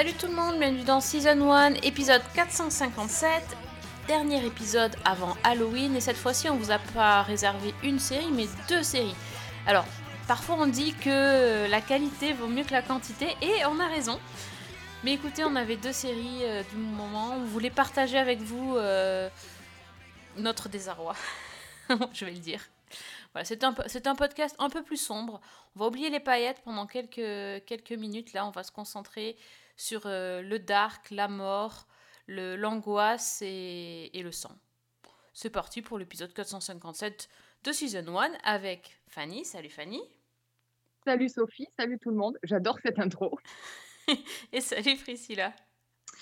Salut tout le monde, bienvenue dans Season 1, épisode 457. Dernier épisode avant Halloween et cette fois-ci on vous a pas réservé une série mais deux séries. Alors parfois on dit que la qualité vaut mieux que la quantité et on a raison. Mais écoutez, on avait deux séries euh, du moment, on voulait partager avec vous euh, notre désarroi, je vais le dire. Voilà, c'est un, podcast un peu plus sombre. On va oublier les paillettes pendant quelques minutes. Là, on va se concentrer sur euh, le dark, la mort, l'angoisse et, et le sang. C'est parti pour l'épisode 457 de Season 1 avec Fanny. Salut Fanny. Salut Sophie, salut tout le monde. J'adore cette intro. Et salut Priscilla.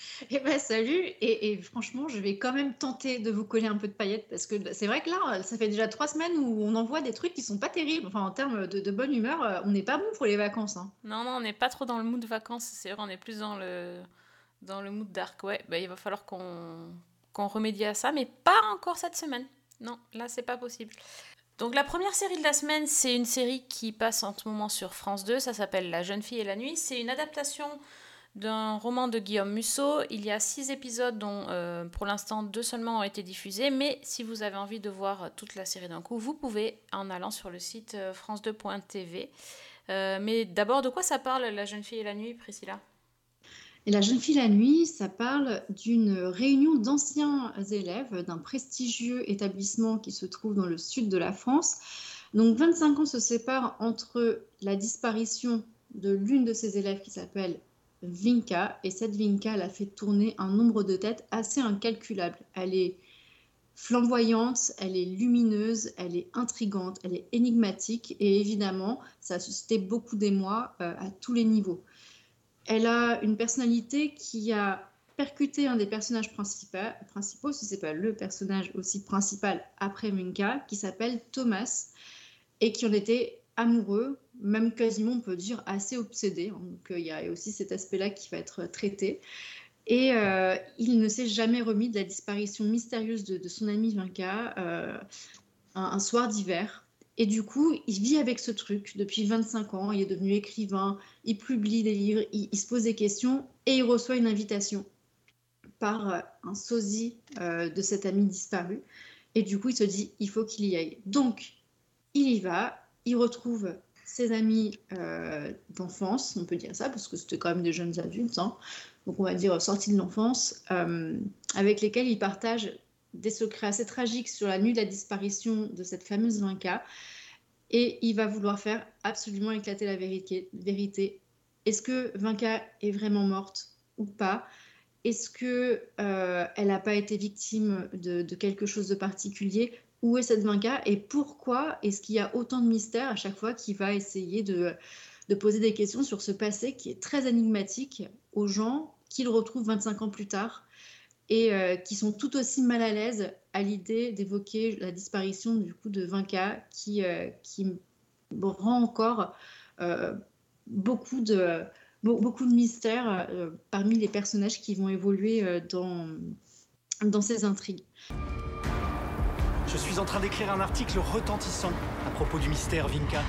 Eh ben salut et, franchement je vais quand même tenter de vous coller un peu de paillettes parce que c'est vrai que là ça fait déjà trois semaines où on envoie des trucs qui sont pas terribles enfin en termes de, de bonne humeur euh, on n'est pas bon pour les vacances hein. Non, non, on n'est pas trop dans le mood vacances, c'est vrai, on est plus dans le, dans le mood dark. Ouais, bah, il va falloir qu'on qu'on remédie à ça, mais pas encore cette semaine. Non, là, c'est pas possible. Donc, la première série de la semaine, c'est une série qui passe en ce moment sur France 2. Ça s'appelle La jeune fille et la nuit. C'est une adaptation d'un roman de Guillaume Musso. Il y a six épisodes, dont euh, pour l'instant deux seulement ont été diffusés. Mais si vous avez envie de voir toute la série d'un coup, vous pouvez en allant sur le site euh, france2.tv. Euh, mais d'abord, de quoi ça parle, La jeune fille et la nuit, Priscilla? La jeune fille la nuit, ça parle d'une réunion d'anciens élèves d'un prestigieux établissement qui se trouve dans le sud de la France. Donc 25 ans se séparent entre la disparition de l'une de ces élèves qui s'appelle Vinka, et cette Vinka, elle a fait tourner un nombre de têtes assez incalculable. Elle est flamboyante, elle est lumineuse, elle est intrigante, elle est énigmatique, et évidemment, ça a suscité beaucoup d'émoi euh, à tous les niveaux. Elle a une personnalité qui a percuté un des personnages principaux, si c'est pas le personnage aussi principal après Minka, qui s'appelle Thomas, et qui en était amoureux, même quasiment on peut dire assez obsédé. Donc euh, il y a aussi cet aspect-là qui va être traité. Et euh, il ne s'est jamais remis de la disparition mystérieuse de, son ami Vinka euh, un, soir d'hiver. Et du coup, il vit avec ce truc depuis 25 ans. Il est devenu écrivain, il publie des livres, il, se pose des questions et il reçoit une invitation par euh, un sosie euh, de cet ami disparu. Et du coup, il se dit, il faut qu'il y aille. Donc, il y va, il retrouve ses amis euh, d'enfance, on peut dire ça, parce que c'était quand même des jeunes adultes, hein. donc on va dire sortis de l'enfance, euh, avec lesquels il partage des secrets assez tragiques sur la nuit de la disparition de cette fameuse Vinca. Et il va vouloir faire absolument éclater la vérité. Est-ce que Vinca est vraiment morte ou pas? Est-ce que euh, elle n'a pas été victime de, quelque chose de particulier? Où est cette Vinca Et pourquoi est-ce qu'il y a autant de mystères à chaque fois qu'il va essayer de, poser des questions sur ce passé qui est très énigmatique aux gens qu'il retrouve 25 ans plus tard et euh, qui sont tout aussi mal à l'aise à l'idée d'évoquer la disparition du coup de Vinca qui, euh, qui rend encore euh, beaucoup, de, beaucoup de mystères parmi les personnages qui vont évoluer dans, dans ces intrigues. Je suis en train d'écrire un article retentissant à propos du mystère Vinca,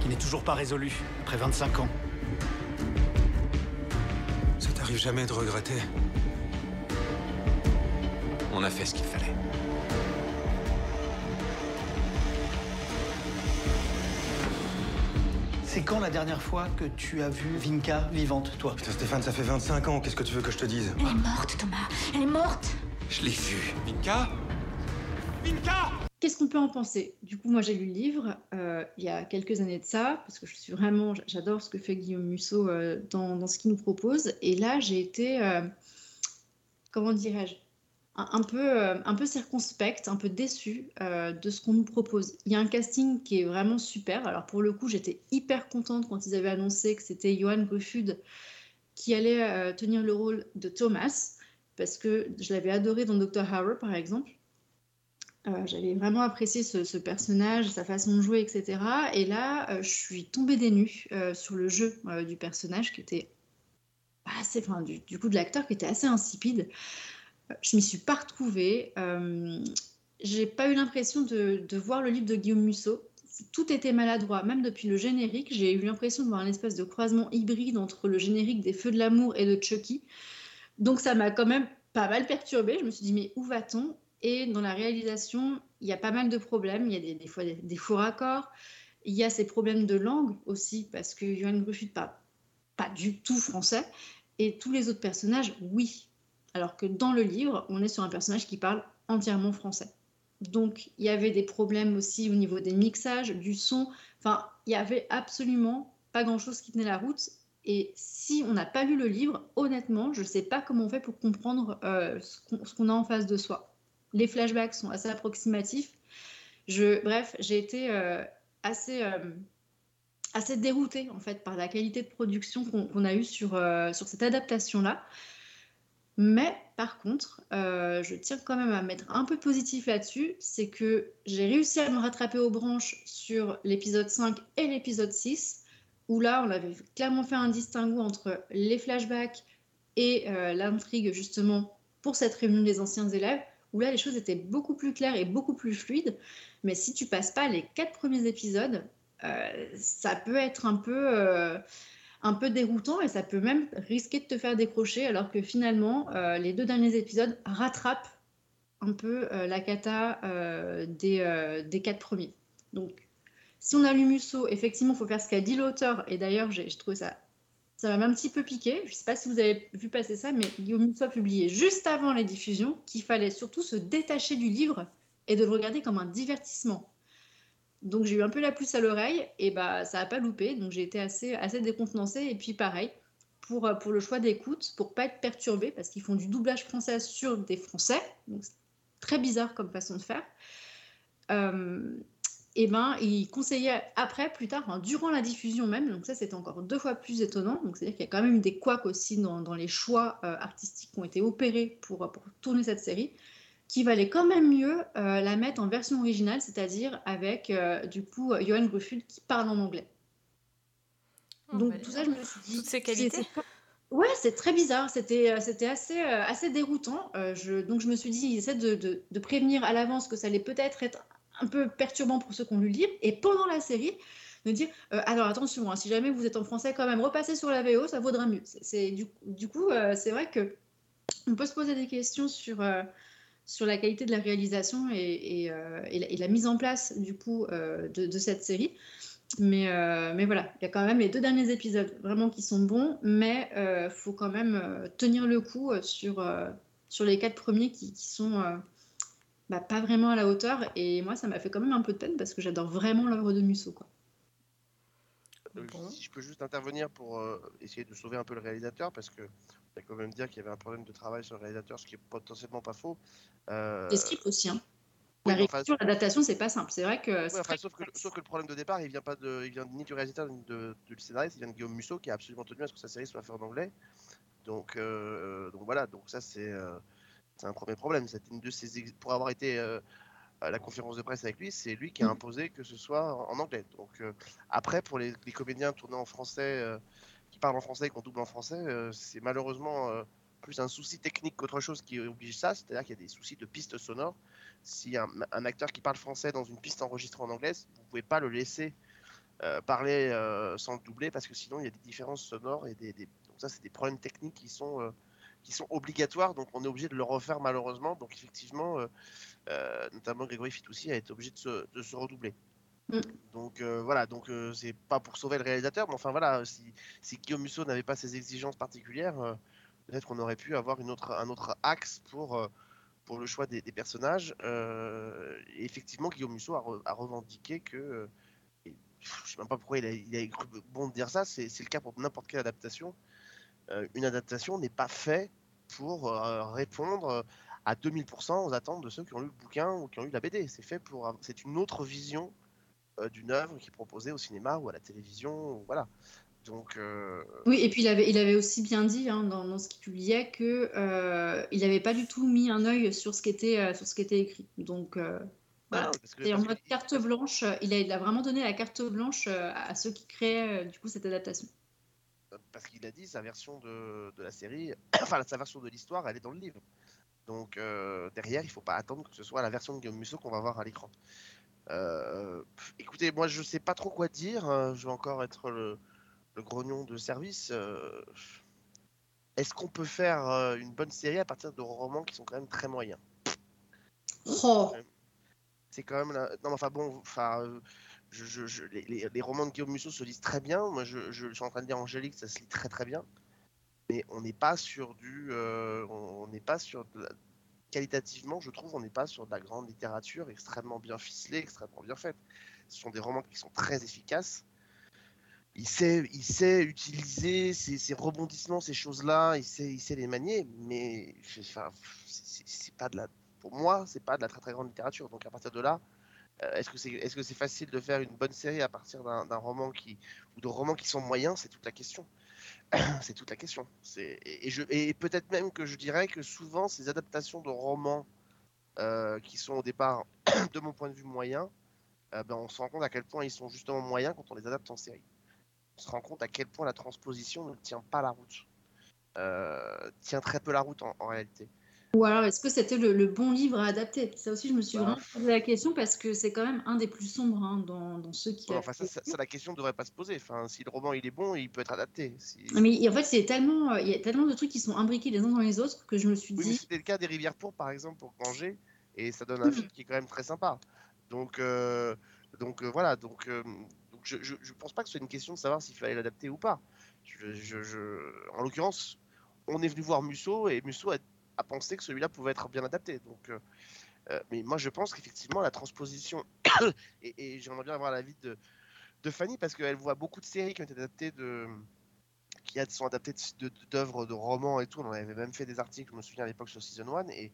qui n'est toujours pas résolu après 25 ans. Ça t'arrive jamais de regretter On a fait ce qu'il fallait. C'est quand la dernière fois que tu as vu Vinka vivante, toi? Putain, Stéphane, ça fait 25 ans. Qu'est-ce que tu veux que je te dise? Elle est morte, Thomas. Elle est morte. Je l'ai vue. Vinka Vinka Qu'est-ce qu'on peut en penser? Du coup, moi, j'ai lu le livre euh, il y a quelques années de ça, parce que je suis vraiment, j'adore ce que fait Guillaume Musso euh, dans, ce qu'il nous propose. Et là, j'ai été, euh, comment dirais-je, un, peu, un peu circonspecte, un peu déçue de ce qu'on nous propose. Il y a un casting qui est vraiment super. Alors, pour le coup, j'étais hyper contente quand ils avaient annoncé que c'était Johan Goffud qui allait tenir le rôle de Thomas, parce que je l'avais adoré dans Dr. Horror, par exemple. Euh, j'avais vraiment apprécié ce, personnage, sa façon de jouer, etc. Et là, euh, je suis tombée des nues euh, sur le jeu du personnage qui était assez, enfin, du, coup de l'acteur qui était assez insipide. Je m'y suis pas retrouvée. J'ai pas eu l'impression de, de voir le livre de Guillaume Musso. Tout était maladroit, même depuis le générique. J'ai eu l'impression de voir un espèce de croisement hybride entre le générique des Feux de l'amour et de Chucky. Donc ça m'a quand même pas mal perturbée. Je me suis dit, mais où va-t-on? Et dans la réalisation, il y a pas mal de problèmes. Il y a des, fois des, des faux raccords. Il y a ces problèmes de langue aussi, parce que Johan Gruffut parle pas du tout français. Et tous les autres personnages, oui. Alors que dans le livre, on est sur un personnage qui parle entièrement français. Donc, il y avait des problèmes aussi au niveau des mixages, du son. Enfin, il y avait absolument pas grand-chose qui tenait la route. Et si on n'a pas lu le livre, honnêtement, je ne sais pas comment on fait pour comprendre euh, ce qu'on a en face de soi. Les flashbacks sont assez approximatifs. Bref, j'ai été euh, assez, euh, assez déroutée en fait par la qualité de production qu'on qu a eue sur, euh, sur cette adaptation-là. Mais par contre, je tiens quand même à mettre un peu positif là-dessus, c'est que j'ai réussi à me rattraper aux branches sur l'épisode 5 et l'épisode 6, où là, on avait clairement fait un distinguo entre les flashbacks et l'intrigue justement pour cette réunion des anciens élèves, où là, les choses étaient beaucoup plus claires et beaucoup plus fluides. Mais si tu passes pas les quatre premiers épisodes, euh, ça peut être un peu... Euh, un peu déroutant et ça peut même risquer de te faire décrocher alors que finalement euh, les deux derniers épisodes rattrapent un peu la cata des, des quatre premiers. Donc si on a lu Musso, effectivement il faut faire ce qu'a dit l'auteur et d'ailleurs j'ai trouvé ça ça m'a un petit peu piqué. Je ne sais pas si vous avez vu passer ça, mais Guillaume Musso a publié juste avant les diffusions qu'il fallait surtout se détacher du livre et de le regarder comme un divertissement. Donc j'ai eu un peu la puce à l'oreille et bah ça n'a pas loupé. Donc j'ai été assez, décontenancée. Et puis pareil, pour, pour le choix d'écoute, pour pas être perturbée, parce qu'ils font du doublage français sur des Français. Donc c'est très bizarre comme façon de faire. Euh, et ben ils conseillaient après, plus tard, durant la diffusion même, donc ça c'est encore deux fois plus étonnant. Donc c'est-à-dire qu'il y a quand même des couacs aussi dans, dans les choix euh, artistiques qui ont été opérés pour, pour tourner cette série qu'il valait quand même mieux euh, la mettre en version originale, c'est-à-dire avec euh, du coup Johan Gruffud qui parle en anglais. Oh, Donc bah, tout ça, je me suis dit. Toutes ces qualités. c'est- c'est- Ouais, c'est très bizarre. C'était c'était assez, assez déroutant. Euh, je, donc je me suis dit, essaie de, de, de prévenir à l'avance que ça allait peut-être être un peu perturbant pour ceux qui ont lu le livre. Et pendant la série, de dire euh, alors attention, hein, si jamais vous êtes en français, quand même, repassez sur la VO, ça vaudra mieux. C'est- du, du coup, euh, c'est vrai que on peut se poser des questions sur, euh, sur la qualité de la réalisation et, et, euh, la, mise en place du coup de, cette série. Mais, mais voilà, il y a quand même les deux derniers épisodes vraiment qui sont bons, mais il faut quand même tenir le coup sur, sur les quatre premiers qui, sont bah, pas vraiment à la hauteur. Et moi, ça m'a fait quand même un peu de peine parce que j'adore vraiment l'œuvre de Musso. Quoi. Bon. Si je peux juste intervenir pour euh, essayer de sauver un peu le réalisateur, parce que on va quand même dire qu'il y avait un problème de travail sur le réalisateur, ce qui est potentiellement pas faux. Euh, Les scripts aussi. Hein. oui, La enfin, réécriture, l'adaptation, c'est pas simple. C'est vrai que. ouais, c'est enfin, très sauf, que, complexe. sauf que le problème de départ, il vient pas de, il vient ni du réalisateur ni de, du scénariste, il vient de Guillaume Musso qui a absolument tenu à ce que sa série soit faite en anglais. Donc, euh, donc voilà, donc ça c'est euh, c'est un premier problème. C'est une de ses ex- pour avoir été euh, à la conférence de presse avec lui, c'est lui qui a Mm. imposé que ce soit en anglais. Donc euh, après, pour les, les comédiens tournés en français, euh, qui parlent en français et qu'on double en français, c'est malheureusement plus un souci technique qu'autre chose qui oblige ça. C'est-à-dire qu'il y a des soucis de pistes sonores. Si un, un acteur qui parle français dans une piste enregistrée en anglais, vous pouvez pas le laisser euh, parler euh, sans le doubler parce que sinon il y a des différences sonores et des, des- donc ça c'est des problèmes techniques qui sont euh, qui sont obligatoires donc on est obligé de le refaire malheureusement donc effectivement euh, euh, notamment Grégory Fitoussi a été obligé de se, de se redoubler Mm. donc euh, voilà donc c'est pas pour sauver le réalisateur mais enfin voilà si, si Guillaume Musso n'avait pas ces exigences particulières peut-être qu'on aurait pu avoir une autre un autre axe pour pour le choix des, des personnages Euh, et effectivement Guillaume Musso a, re- a revendiqué que et je sais même pas pourquoi il a, il a cru bon de dire ça, c'est le cas pour n'importe quelle adaptation. Euh, une adaptation n'est pas faite pour euh, répondre à 2000% aux attentes de ceux qui ont lu le bouquin ou qui ont lu la BD. C'est fait pour, c'est une autre vision euh, d'une œuvre qui est proposée au cinéma ou à la télévision, voilà. Donc, euh, Oui, et puis il avait, il avait aussi bien dit hein, dans, dans ce qu'il publiait que euh, il n'avait pas du tout mis un œil sur ce qui était, euh, sur ce qui était écrit. Donc voilà. que- Et en mode carte blanche, il a, il a vraiment donné la carte blanche à ceux qui créaient du coup cette adaptation. Parce qu'il a dit sa version de, de la série, enfin sa version de l'histoire, elle est dans le livre. Donc euh, derrière, il faut pas attendre que ce soit la version de Guillaume Musso qu'on va voir à l'écran. Euh, écoutez, moi je sais pas trop quoi dire. euh, Je vais encore être le, le grognon de service. euh, Est-ce qu'on peut faire une bonne série à partir de romans qui sont quand même très moyens? Oh, C'est quand même la... non, mais enfin bon, enfin, les, romans de Guillaume Musso se lisent très bien. Moi, je, suis en train de dire Angélique, ça se lit très très bien. Mais on n'est pas sur du, euh, on n'est pas sur de qualitativement, je trouve, on n'est pas sur de la grande littérature extrêmement bien ficelée, extrêmement bien faite. Ce sont des romans qui sont très efficaces. Il sait, il sait utiliser ces, ces rebondissements, ces choses-là, il sait, il sait les manier, mais enfin, c'est pas de la, pour moi, c'est pas de la très très grande littérature. Donc à partir de là, est-ce que c'est est-ce que c'est facile de faire une bonne série à partir d'un roman qui ou de romans qui sont moyens C'est toute la question. c'est toute la question. Et, peut-être même que je dirais que souvent ces adaptations de romans euh, qui sont au départ, de mon point de vue, moyens, euh, ben, on se rend compte à quel point ils sont justement moyens quand on les adapte en série. On se rend compte à quel point la transposition ne tient pas la route. Euh, tient très peu la route en réalité. Ou alors, est-ce que c'était le, le bon livre à adapter? Ça aussi, je me suis Bah, vraiment posé la question parce que c'est quand même un des plus sombres hein, dans, dans ceux qui. Enfin, ça, ça- ça, la question ne devrait pas se poser. Enfin, si le roman il est bon, il peut être adapté. Si- Mais en fait, c'est tellement, euh, il y a tellement de trucs qui sont imbriqués les uns dans les autres que je me suis Oui, dit. c'était le cas des Rivières pour par exemple, pour Angers, et ça donne un Mhm. film qui est quand même très sympa. Donc, euh, donc euh, voilà, donc, euh, donc je, je, je pense pas que ce soit une question de savoir s'il fallait l'adapter ou pas. Je- En l'occurrence, on est venu voir Musso, et Musso a, a pensé que celui-là pouvait être bien adapté. Donc, euh, euh, mais moi, je pense qu'effectivement, la transposition, et, et j'aimerais bien avoir l'avis de, de Fanny, parce qu'elle voit beaucoup de séries qui ont été adaptées de qui sont adaptées de- de- d'œuvres de, romans et tout. On avait même fait des articles, je me souviens à l'époque sur Season 1, et,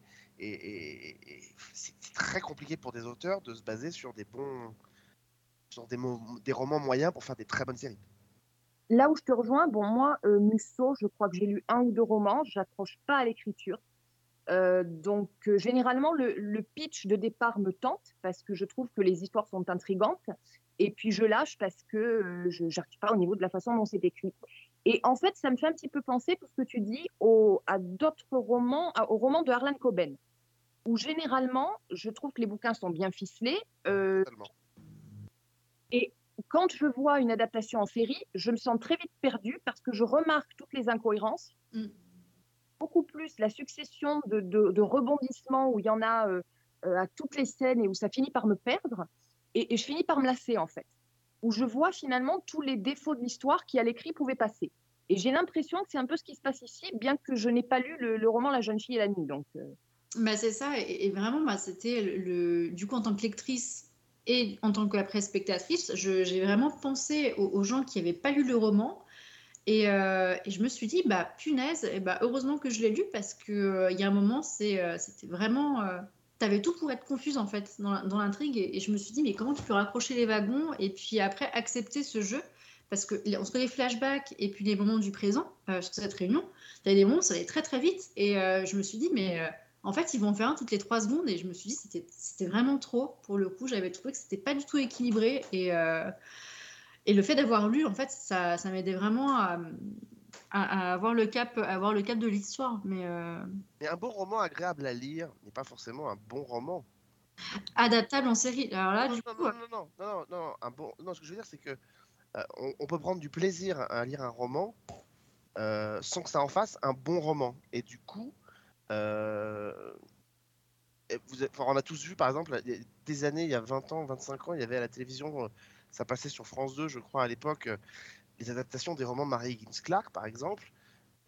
c'est très compliqué pour des auteurs de se baser sur des bons sur des, des romans moyens pour faire des très bonnes séries. Là où je te rejoins, bon, moi, euh, Musso, je crois que j'ai lu un ou deux romans, j'accroche pas à l'écriture. Euh, donc, euh, généralement, le, le pitch de départ me tente parce que je trouve que les histoires sont intrigantes. Et puis, je lâche parce que euh, je n'arrive pas au niveau de la façon dont c'est écrit. Et en fait, ça me fait un petit peu penser, pour ce que tu dis, au, à d'autres romans, à- au roman de Harlan Coben, où généralement, je trouve que les bouquins sont bien ficelés. Euh, Totalement. quand je vois une adaptation en série, je me sens très vite perdue parce que je remarque toutes les incohérences, Mm. Beaucoup plus la succession de, rebondissements où il y en a euh, euh, à toutes les scènes et où ça finit par me perdre, et, je finis par me lasser en fait, où je vois finalement tous les défauts de l'histoire qui à l'écrit pouvaient passer. Et j'ai l'impression que c'est un peu ce qui se passe ici, bien que je n'ai pas lu le, roman La jeune fille et la nuit. Donc, euh, Bah, c'est ça, et, vraiment, bah, c'était le, du coup, en tant que lectrice et en tant qu'après spectatrice, j'ai vraiment pensé aux gens qui n'avaient pas lu le roman. Et, euh, et je me suis dit, bah punaise, bah, heureusement que je l'ai lu parce qu'il il y a un moment, euh, c'était vraiment. tu avais tout pour être confuse en fait dans, l'intrigue. Et, je me suis dit, mais comment tu peux raccrocher les wagons et puis après accepter ce jeu? Parce que entre les flashbacks et puis les moments du présent euh, sur cette réunion, il y a des moments ça allait très très vite. Et euh, je me suis dit, mais. euh, en fait, ils vont en faire un toutes les trois secondes et je me suis dit c'était vraiment trop. Pour le coup, j'avais trouvé que c'était pas du tout équilibré et, euh, et le fait d'avoir lu, en fait, ça, ça m'aidait vraiment à, à- à avoir le cap, à avoir le cap de l'histoire. Mais euh, Mais un bon roman agréable à lire n'est pas forcément un bon roman. adaptable en série. Alors là, non, du non, coup, non, non, non, non, non, non, un bon... non, ce que je veux dire, c'est que euh, on, on peut prendre du plaisir à lire un roman euh, sans que ça en fasse un bon roman. Et du coup, vous, enfin, on a tous vu, par exemple, des années, il y a 20 ans, 25 ans, il y avait à la télévision, ça passait sur France 2, je crois, à l'époque, euh, les adaptations des romans de Marie Higgins Clark, par exemple.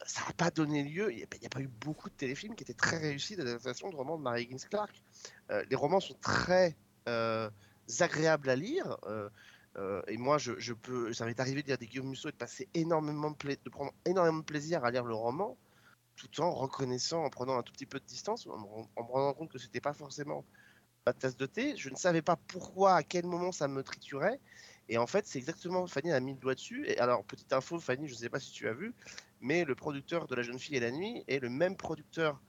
Ça n'a pas donné lieu, il n'y a, pas- eu beaucoup de téléfilms qui étaient très réussis d'adaptation de romans de Marie Higgins Clark. Euh, les romans sont très euh, agréables à lire. et moi, je, peux, ça m'est arrivé de lire des Guillaume Musso et de passer énormément de, de prendre énormément de plaisir à lire le roman, tout en reconnaissant, en prenant un tout petit peu de distance, en, en me rendant compte que c'était pas forcément ma tasse de thé. Je ne savais pas pourquoi, à quel moment ça me triturait. Et en fait, c'est exactement, Fanny a mis le doigt dessus. Et alors, petite info, Fanny, je ne sais pas si tu as vu, mais le producteur de La Jeune Fille et la Nuit est le même producteur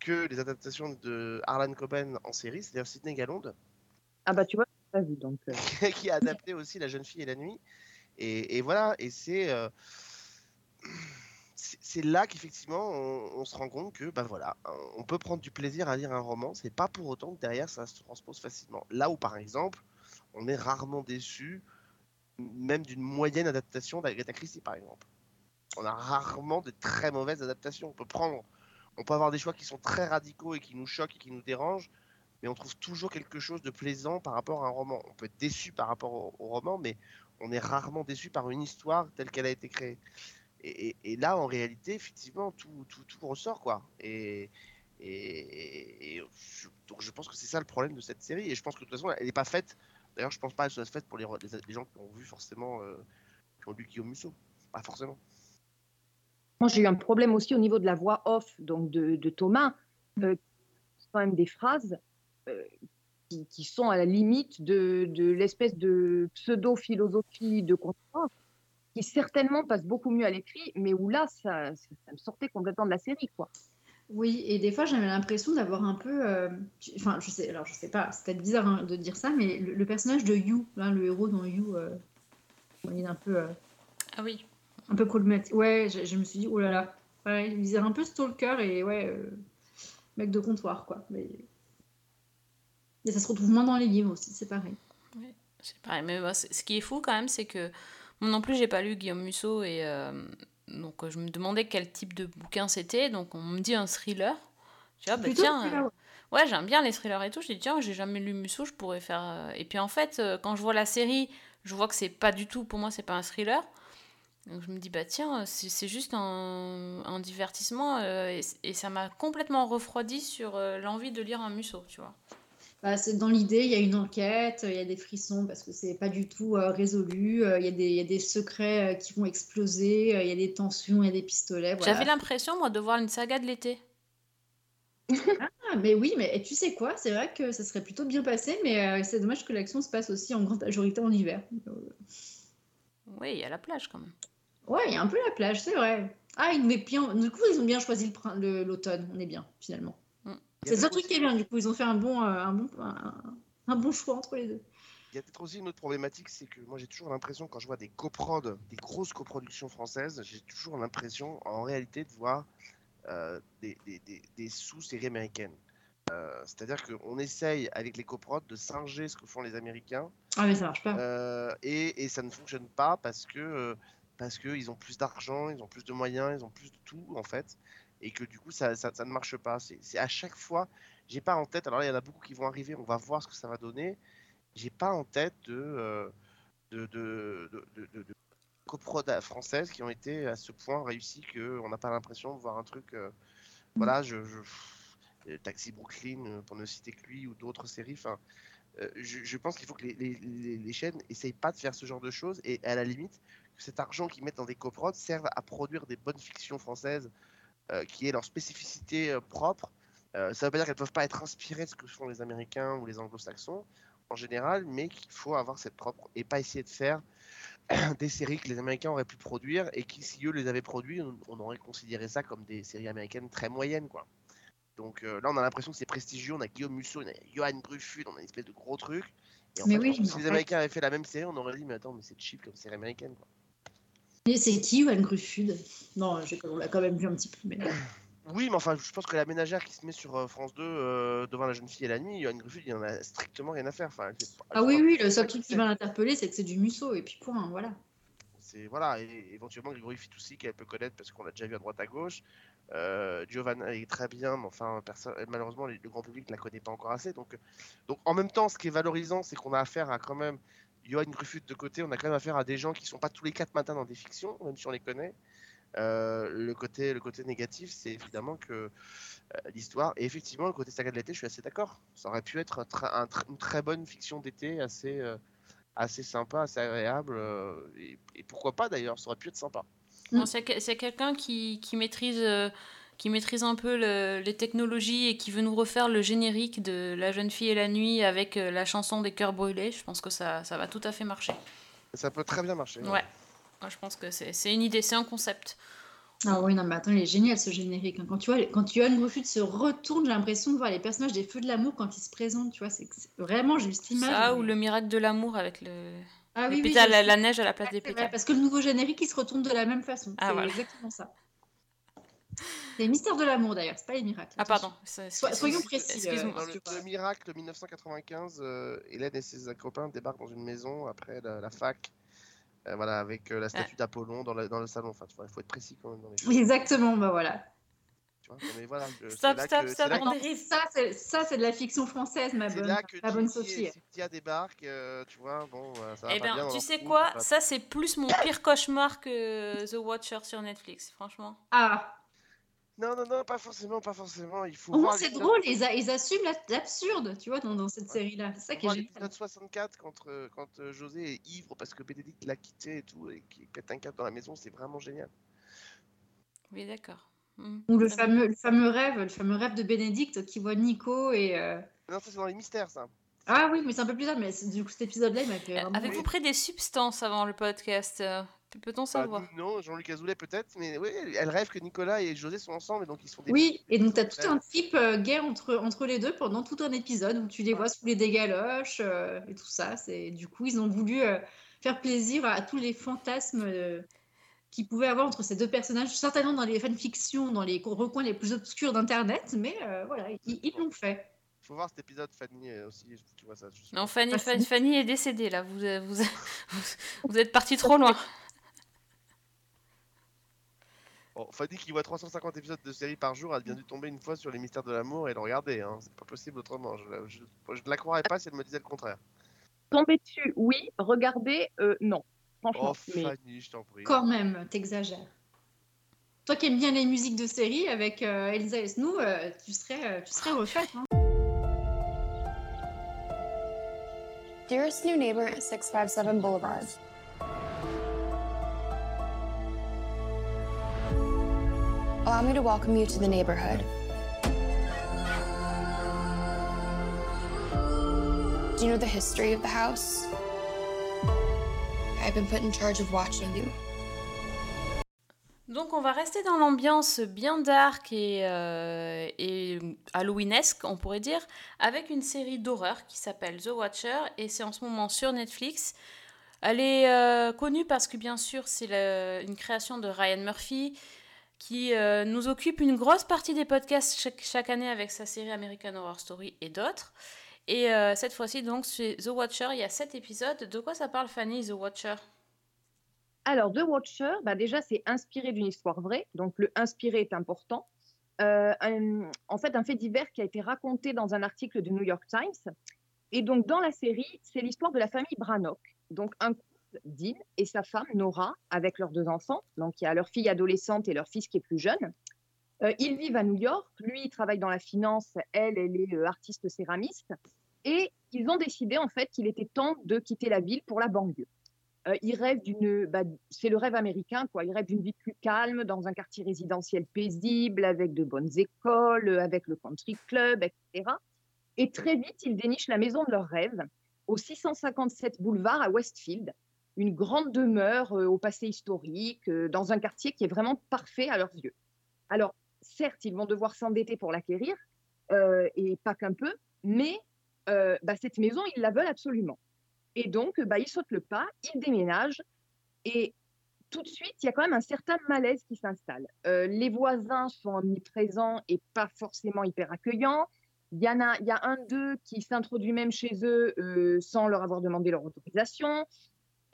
que les adaptations de Harlan Coben en série, c'est-à-dire Sidney Galonde, ah bah tu vois, pas vu. Donc, euh, qui a adapté aussi La Jeune Fille et la Nuit. Et, et voilà, et c'est. euh, c'est là qu'effectivement on, se rend compte que bah voilà, on peut prendre du plaisir à lire un roman, c'est pas pour autant que derrière ça se transpose facilement. Là où par exemple, on est rarement déçu, même d'une moyenne adaptation d'Agatha Christie par exemple. On a rarement de très mauvaises adaptations. On peut prendre, on peut avoir des choix qui sont très radicaux et qui nous choquent et qui nous dérangent, mais on trouve toujours quelque chose de plaisant par rapport à un roman. On peut être déçu par rapport au roman, mais on est rarement déçu par une histoire telle qu'elle a été créée. Et, là, en réalité, effectivement, tout, tout, tout ressort, quoi. Et, je, donc je pense que c'est ça le problème de cette série. Et je pense que de toute façon, elle n'est pas faite. D'ailleurs, je pense pas qu'elle soit faite pour les, les, gens qui ont vu forcément, euh, qui ont lu Guillaume Musso. Pas forcément. Moi, j'ai eu un problème aussi au niveau de la voix off donc de, de Thomas. Euh, quand même des phrases euh, qui, sont à la limite de, de l'espèce de pseudo-philosophie de contrat, qui certainement passe beaucoup mieux à l'écrit, mais où là, ça, ça, ça me sortait complètement de la série. quoi. Oui, et des fois j'avais l'impression d'avoir un peu, euh, tu- enfin je sais, alors je sais pas, c'est peut-être bizarre hein, de dire ça, mais le, le personnage de You, là, le héros dans You, euh, il est un peu, euh, Ah oui. un peu problématique. Ouais, je, je me suis dit oh là là, ouais, il disait un peu stalker et ouais, euh, mec de comptoir quoi. Mais... Et ça se retrouve moins dans les livres aussi, c'est pareil. C'est pareil, mais bah, ce qui est fou quand même, c'est que moi non plus j'ai pas lu Guillaume Musso et euh, donc euh, je me demandais quel type de bouquin c'était. Donc on me dit un thriller. Dis ah bah tiens, thriller, euh, ouais j'aime bien les thrillers et tout. Je dis tiens j'ai jamais lu Musso, je pourrais faire. Et puis en fait quand je vois la série, je vois que c'est pas du tout pour moi c'est pas un thriller. Donc je me dis bah tiens c'est c'est juste un, un divertissement euh, et, et ça m'a complètement refroidi sur l'envie de lire un Musso, tu vois. Bah, dans l'idée, il y a une enquête, il y a des frissons parce que c'est pas du tout euh, résolu, euh, il y, a des- il y a des secrets euh, qui vont exploser, euh, il y a des tensions, il y a des pistolets. voilà. J'avais l'impression moi de voir une saga de l'été. Ah, mais oui, mais et tu sais quoi, c'est vrai que ça serait plutôt bien passé, mais euh, c'est dommage que l'action se passe aussi en grande majorité en hiver. Euh, Oui, il y a la plage quand même. ouais, il y a un peu la plage, c'est vrai. Ah, ils met bien. Du coup, ils ont bien choisi l'automne, on est bien finalement. C'est peut-être truc qui est bien, du coup, ils ont fait un bon, euh, un bon, un, un bon choix entre les deux. Il y a peut-être aussi une autre problématique, c'est que moi j'ai toujours l'impression, quand je vois des coprods, des grosses coproductions françaises, j'ai toujours l'impression en réalité de voir euh, des, des- des- des sous-séries américaines. Euh, C'est-à-dire qu'on essaye avec les coprods de singer ce que font les Américains Ah, mais ça marche pas. euh, et, et ça ne fonctionne pas parce que parce qu'ils ont plus d'argent, ils ont plus de moyens, ils ont plus de tout en fait, et que du coup ça, ça, ça ne marche pas. C'est à chaque fois, j'ai pas en tête. Alors là, il y en a beaucoup qui vont arriver, on va voir ce que ça va donner. J'ai pas en tête de euh, de, de, de, de, de- de coprods françaises qui ont été à ce point réussies que on n'a pas l'impression de voir un truc. euh, voilà, je, je- euh, Taxi Brooklyn euh, pour ne citer que lui ou d'autres séries. Enfin, euh, je, je pense qu'il faut que les, les- les- chaînes essayent pas de faire ce genre de choses et à la limite que cet argent qu'ils mettent dans des coprods serve à produire des bonnes fictions françaises qui aient leur spécificité euh, propre. Euh, ça veut pas dire qu'elles peuvent pas être inspirées de ce que font les Américains ou les Anglo-Saxons en général, mais qu'il faut avoir cette propre et pas essayer de faire des séries que les Américains auraient pu produire et qui, si eux les avaient produits, on, on aurait considéré ça comme des séries américaines très moyennes, quoi. Donc euh, là, on a l'impression que c'est prestigieux. On a Guillaume Musso, on a Johan Gruffud, on a une espèce de gros truc. Et en Mais fait, oui, si les Américains avaient fait la même série, on aurait dit, mais attends, mais c'est cheap comme série américaine, quoi. Et c'est qui, Johan Gruffud Non, on l'a quand même vu un petit peu. Mais... Oui, mais enfin, je pense que la ménagère qui se met sur euh, France 2 euh, devant la jeune fille et la nuit, Johan Gruffud, il en a strictement rien à faire. Enfin, pas- Ah oui, oui, le seul truc qui m'a interpellé, c'est que c'est du Musso, et puis point, voilà. C'est voilà, et éventuellement Grégory Fitoussi qu'elle peut connaître parce qu'on l'a déjà vu à droite à gauche. Euh, Giovanna est très bien, mais enfin malheureusement le grand public ne la connaît pas encore assez. Donc, donc en même temps, ce qui est valorisant, c'est qu'on a affaire à quand même Johan Gruffut de côté, on a quand même affaire à des gens qui sont pas tous les quatre matins dans des fictions, même si on les connaît. Euh, le côté le côté négatif, c'est évidemment que euh, l'histoire et effectivement le côté saga de l'été, je suis assez d'accord. Ça aurait pu être une très bonne fiction d'été, assez euh, assez sympa, assez agréable, et, pourquoi pas d'ailleurs, ça aurait pu être sympa. C'est que- c'est quelqu'un qui, maîtrise qui maîtrise un peu le- les technologies et qui veut nous refaire le générique de La jeune fille et la nuit avec euh, la chanson des cœurs brûlés. Je pense que ça, ça va tout à fait marcher. Ça peut très bien marcher. Ouais. Moi, je pense que c'est c'est une idée, c'est un concept. Ah oui, non, mais attends, il est génial ce générique. hein. Quand tu vois, quand Johan Gruffud se retourne, j'ai l'impression de voir les personnages des Feux de l'amour quand ils se présentent, tu vois. C'est vraiment, cette image. Ça mais- ou le miracle de l'amour avec le Ah les oui, oui, pétales- je la, neige à la place des vrai, pétales. parce que le nouveau générique, il se retourne de la même façon. Ah, c'est voilà. exactement ça. Les mystères de l'amour d'ailleurs, c'est pas les miracles. Ah, pardon. soyons précis, Excuse-moi. euh, Dans le, le miracle 1995, euh, Hélène et ses copains débarquent dans une maison après la, la fac. euh, voilà, avec euh, la statue d'Apollon dans, le- dans le salon. Enfin, il faut être précis quand même dans les choses. Exactement, bah voilà. tu vois. Non, mais voilà, je- c'est Stop, là stop, que- stop, on dérive. ça, c'est ça, c'est de la fiction française, ma C'est bonne, là que ma bonne Sophie. et Cynthia débarquent, euh, tu vois, bon, euh, ça va Eh bien ben, tu sais quoi? voilà. Ça, c'est plus mon pire cauchemar que The Watcher sur Netflix, franchement. Ah, Non, non, non, pas forcément, pas forcément, il faut au moins c'est drôle, ils, a- ils assument la- l'absurde, tu vois, dans, dans cette Ouais. série-là. C'est ça qui est génial. l'épisode 64 quand, euh, quand euh, José est ivre parce que Bénédicte l'a quitté et tout, et qu'il pète un câble dans la maison, c'est vraiment génial. Oui, d'accord. Hmm. Ou le fameux, le fameux rêve, le fameux rêve de Bénédicte qui voit Nico et. euh, Non, ça c'est dans les mystères, ça. Ah oui, mais c'est un peu plus tard, mais c'est- du coup cet épisode-là, il m'a fait Euh, vraiment. Avez-vous pris des substances avant le podcast euh, Peut-on Bah, savoir non, Jean-Luc Azoulay peut-être, mais oui, elle- rêve que Nicolas et José sont ensemble et donc ils se font des Oui, et donc tu as tout un type euh, gay entre, entre les deux pendant tout un épisode où tu les vois sous les dégaloches euh, et tout ça. C'est Du coup, ils ont voulu euh, faire plaisir à, tous les fantasmes euh, qu'ils pouvaient avoir entre ces deux personnages, certainement dans les fanfictions, dans les recoins les plus obscurs d'Internet, mais euh, voilà, ils l'ont fait. faut voir cet épisode Fanny aussi, tu vois ça. Non. Fanny, Ah, Fanny, est décédée là. Vous, vous, vous, vous êtes parti trop loin. Bon, Fanny qui voit 350 épisodes de série par jour, elle vient de tomber une fois sur les mystères de l'amour et le regarder, hein. c'est pas possible autrement. Je, la- je, je ne la croirais pas si elle me disait le contraire. Tomber dessus, oui. Regarder, euh, non. Franchement. Oh mais Fanny, je t'en prie. Quand même, t'exagères. Toi qui aimes bien les musiques de série avec euh, Elsa et Snow, euh, tu serais, euh, tu serais refaite. hein. Dearest new neighbor at 657 Boulevard. Allow me to welcome you to the neighborhood. Do you know the history of the house? I've been put in charge of watching you. Donc on va rester dans l'ambiance bien dark et, euh, halloweenesque, on pourrait dire, avec une série d'horreur qui s'appelle The Watcher et c'est en ce moment sur Netflix. Elle est euh, connue parce que bien sûr c'est une création de Ryan Murphy qui euh, nous occupe une grosse partie des podcasts chaque, année avec sa série American Horror Story et d'autres. Et euh, cette fois-ci donc c'est The Watcher, il y a 7 épisodes. De quoi ça parle Fanny, The Watcher? Alors, The Watcher, bah déjà, c'est inspiré d'une histoire vraie. Donc, le inspiré est important. Euh, en fait, un fait divers qui a été raconté dans un article du New York Times. Et donc, dans la série, c'est l'histoire de la famille Brannock. Donc, un Dean et sa femme, Nora, avec leurs deux enfants. Donc, il y a leur fille adolescente et leur fils qui est plus jeune. Euh, ils vivent à New York. Lui, il travaille dans la finance. Elle, elle est euh, artiste céramiste. Et ils ont décidé, en fait, qu'il était temps de quitter la ville pour la banlieue. Euh, ils rêvent d'une, bah, c'est le rêve américain, quoi. Ils rêvent d'une vie plus calme, dans un quartier résidentiel paisible, avec de bonnes écoles, avec le country club, etc. Et très vite, ils dénichent la maison de leurs rêves au 657 boulevard à Westfield, une grande demeure euh, au passé historique, euh, dans un quartier qui est vraiment parfait à leurs yeux. Alors, certes, ils vont devoir s'endetter pour l'acquérir, euh, et pas qu'un peu, mais bah, cette maison, ils la veulent absolument. Et donc, bah, ils sautent le pas, ils déménagent, et tout de suite, il y a quand même un certain malaise qui s'installe. Les voisins sont omniprésents et pas forcément hyper accueillants. Il y, en a, il y a un d'eux qui s'introduit même chez eux sans leur avoir demandé leur autorisation.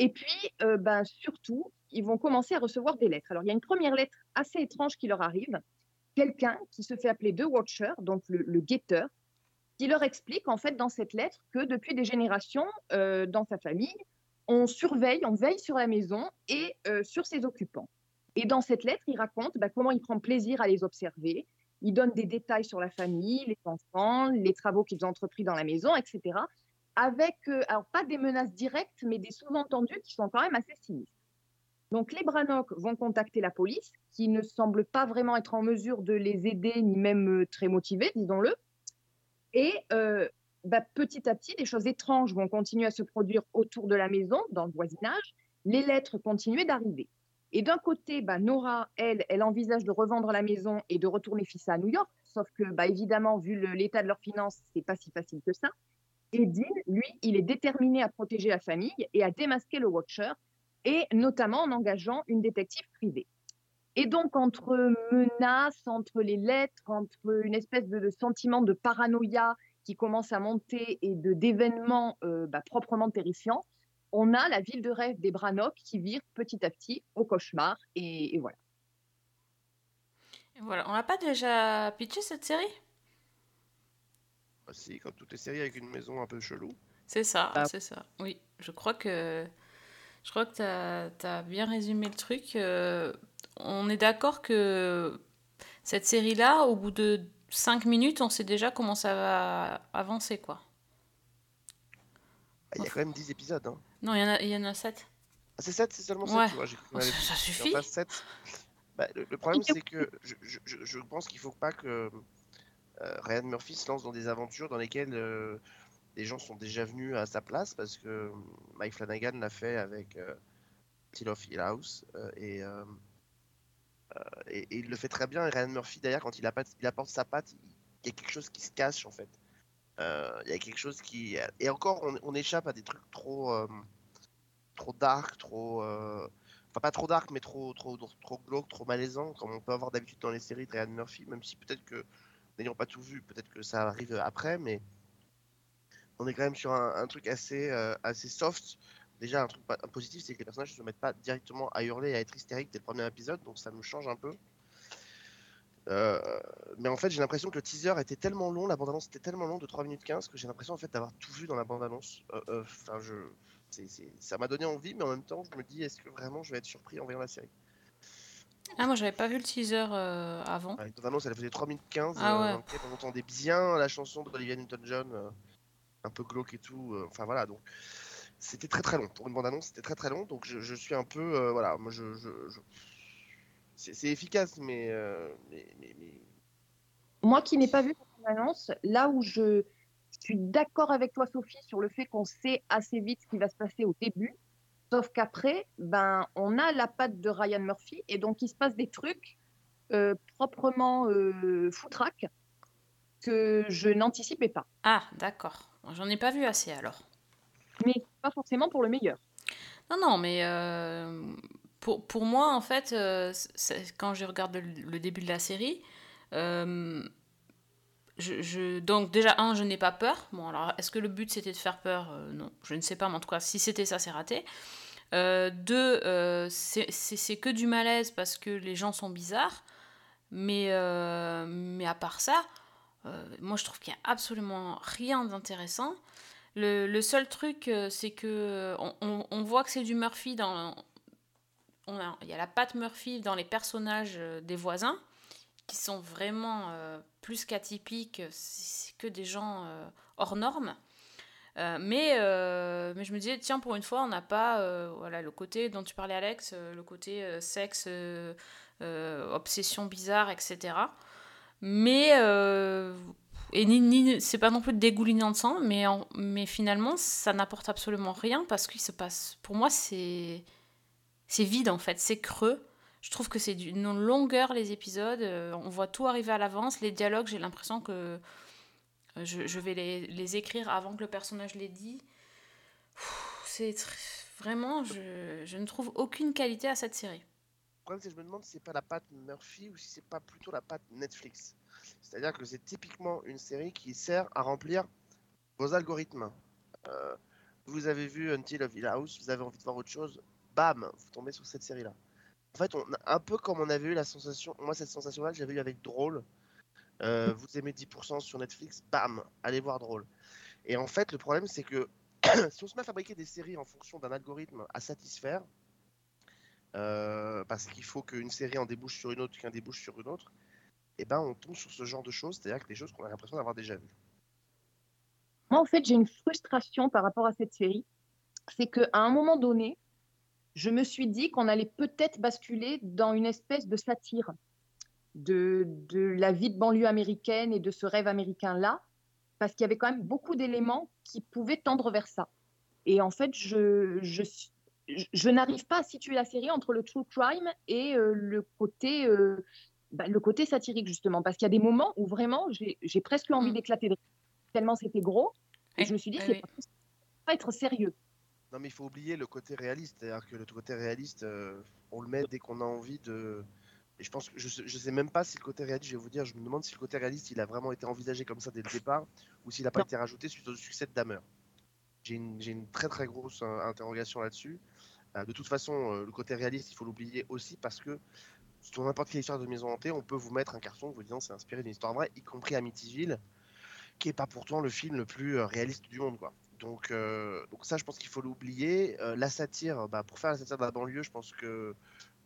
Et puis, euh, ben, surtout, ils vont commencer à recevoir des lettres. Alors, il y a une première lettre assez étrange qui leur arrive. Quelqu'un qui se fait appeler The Watcher, donc le, guetteur, qui leur explique en fait dans cette lettre que depuis des générations, euh, dans sa famille, on surveille, on veille sur la maison et euh, sur ses occupants. Et dans cette lettre, il raconte bah, comment il prend plaisir à les observer. Il donne des détails sur la famille, les enfants, les travaux qu'ils ont entrepris dans la maison, etc. Avec, euh, alors pas des menaces directes, mais des sous-entendus qui sont quand même assez sinistres. Donc les Brannock vont contacter la police, qui ne semble pas vraiment être en mesure de les aider, ni même euh, très motivée, disons-le. Et euh, bah, petit à petit, des choses étranges vont continuer à se produire autour de la maison, dans le voisinage. Les lettres continuent d'arriver. Et d'un côté, bah, Nora, elle, elle envisage de revendre la maison et de retourner fils à New York. Sauf que, bah, évidemment, vu l'état de leurs finances, c'est pas si facile que ça. Et lui, il est déterminé à protéger la famille et à démasquer le Watcher, et notamment en engageant une détective privée. Et donc, entre menaces, entre les lettres, entre une espèce de, sentiment de paranoïa qui commence à monter et de d'événements euh, bah, proprement terrifiants, on a la ville de rêve des Brannock qui vire petit à petit au cauchemar. Et, voilà. Voilà, on n'a pas déjà pitché cette série? Bah, si, comme toutes les séries avec une maison un peu chelou. C'est ça, Ah. c'est ça. Oui, je crois que je crois que tu as, bien résumé le truc. Euh, on est d'accord que cette série-là, au bout de 5 minutes, on sait déjà comment ça va avancer, quoi. Ah, Il y a quand même 10 épisodes. Hein. Non, il y en a, il y en a 7. Ah, c'est 7, c'est seulement 7, Ouais. tu vois. j'ai cru qu'on Oh, avait ça- suffit. Il en passe 7. Bah, le, le problème, c'est que je, je- je- pense qu'il faut pas que Ryan Murphy se lance dans des aventures dans lesquelles euh, les gens sont déjà venus à sa place, parce que Mike Flanagan l'a fait avec euh, Till of Hill House, euh, et, euh, euh, il le fait très bien. Et Ryan Murphy, d'ailleurs, quand il, apporte- sa patte, il y a quelque chose qui se cache, en fait. Euh, Il y a quelque chose qui... Et encore, on, échappe à des trucs trop... euh, trop dark, trop... euh, Enfin, pas trop dark, mais trop, trop, trop glauque, trop malaisant, comme on peut avoir d'habitude dans les séries de Ryan Murphy, même si peut-être que, n'ayant pas tout vu, peut-être que ça arrive après, mais on est quand même sur un, truc assez, euh, assez soft. Déjà, un truc positif, c'est que les personnages ne se mettent pas directement à hurler et à être hystériques dès le premier épisode, donc ça nous change un peu. Euh, mais en fait, j'ai l'impression que le teaser était tellement long, la bande-annonce était tellement long de 3 minutes 15 que j'ai l'impression en fait d'avoir tout vu dans la bande-annonce. Euh, Enfin, je, ça m'a donné envie, mais en même temps, je me dis, est-ce que vraiment je vais être surpris en voyant la série? Ah, moi, j'avais pas vu le teaser euh, avant. Ouais, La bande-annonce, elle faisait 3 minutes 15, Ah euh, ouais. dans laquelle on entendait bien la chanson d'Olivia Newton-John, euh, un peu glauque et tout. euh, Enfin voilà, donc c'était très très long. Pour une bande-annonce, c'était très très long, donc je, je suis un peu, euh, voilà, moi je, je- je- c'est c'est efficace, mais, euh, mais, mais- mais- Moi qui n'ai pas vu cette annonce, là où je suis d'accord avec toi, Sophie, sur le fait qu'on sait assez vite ce qui va se passer au début, sauf qu'après, ben, on a la patte de Ryan Murphy et donc il se passe des trucs euh, proprement euh, foutraques que je n'anticipais pas. Ah, d'accord. J'en ai pas vu assez alors. Mais pas forcément pour le meilleur. Non, non, mais euh, pour, pour moi, en fait, euh, quand je regarde le, le début de la série, je, je- donc déjà, un, je n'ai pas peur. Bon, alors, est-ce que le but c'était de faire peur? Euh, Non, je ne sais pas, mais en tout cas, si c'était ça, c'est raté. Euh, deux, euh, c'est que du malaise parce que les gens sont bizarres. Mais, euh, mais à part ça, moi je trouve qu'il n'y a absolument rien d'intéressant. Le, le seul truc, c'est que on, on- voit que c'est du Murphy dans. Il y a la patte Murphy dans les personnages des voisins, qui sont vraiment plus qu'atypiques, c'est que des gens hors normes. Euh, mais, euh, mais je me disais, tiens, pour une fois, on n'a pas euh, voilà, le côté dont tu parlais, Alex, le côté sexe, obsession bizarre, etc. Mais, et ni, ni- c'est pas non plus dégoulinant de sang, mais, mais finalement, ça n'apporte absolument rien parce qu'il se passe. Pour moi, c'est c'est vide en fait, c'est creux. Je trouve que c'est d'une longueur les épisodes. on voit tout arriver à l'avance. Les dialogues, j'ai l'impression que je, vais les, écrire avant que le personnage les dit. C'est vraiment, je, je ne trouve aucune qualité à cette série. Le problème, c'est que je me demande si c'est pas la patte Murphy ou si c'est pas plutôt la patte Netflix. C'est-à-dire que c'est typiquement une série qui sert à remplir vos algorithmes. Euh, vous avez vu Until of Hill House, vous avez envie de voir autre chose, bam, vous tombez sur cette série-là. En fait, on, un peu comme on avait eu la sensation, moi cette sensation-là, j'avais eu avec Drôle. Euh, vous aimez 10% sur Netflix, bam, allez voir Drôle. Et en fait, le problème, c'est que si on se met à fabriquer des séries en fonction d'un algorithme à satisfaire, euh, parce qu'il faut qu'une série en débouche sur une autre, qu'un débouche sur une autre, et ben on tombe sur ce genre de choses, c'est-à-dire que des choses qu'on a l'impression d'avoir déjà vues. Moi, en fait, j'ai une frustration par rapport à cette série. C'est qu'à un moment donné, je me suis dit qu'on allait peut-être basculer dans une espèce de satire de, de la vie de banlieue américaine et de ce rêve américain-là, parce qu'il y avait quand même beaucoup d'éléments qui pouvaient tendre vers ça. Et en fait, je, je, je, n'arrive pas à situer la série entre le true crime et euh, le, côté, euh, bah, le côté satirique, justement, parce qu'il y a des moments où vraiment, j'ai j'ai presque envie Mm. d'éclater de rire, tellement c'était gros. Et je me suis dit, c'est oui. pas, pas être sérieux. Non mais il faut oublier le côté réaliste, c'est-à-dire que le côté réaliste, euh, on le met dès qu'on a envie de, Et je pense que je sais, je sais même pas si le côté réaliste, je vais vous dire, je me demande si le côté réaliste, il a vraiment été envisagé comme ça dès le départ, ou s'il n'a pas été rajouté suite au succès de Dahmer. J'ai une, très très grosse euh, interrogation là-dessus. Euh, de toute façon, euh, le côté réaliste, il faut l'oublier aussi parce que sur n'importe quelle histoire de maison hantée, on peut vous mettre un carton vous disant c'est inspiré d'une histoire vraie, y compris Amityville, qui est pas pourtant le film le plus réaliste du monde, quoi. Donc, euh, donc ça, je pense qu'il faut l'oublier. Euh, la satire, bah, pour faire la satire de la banlieue, je pense que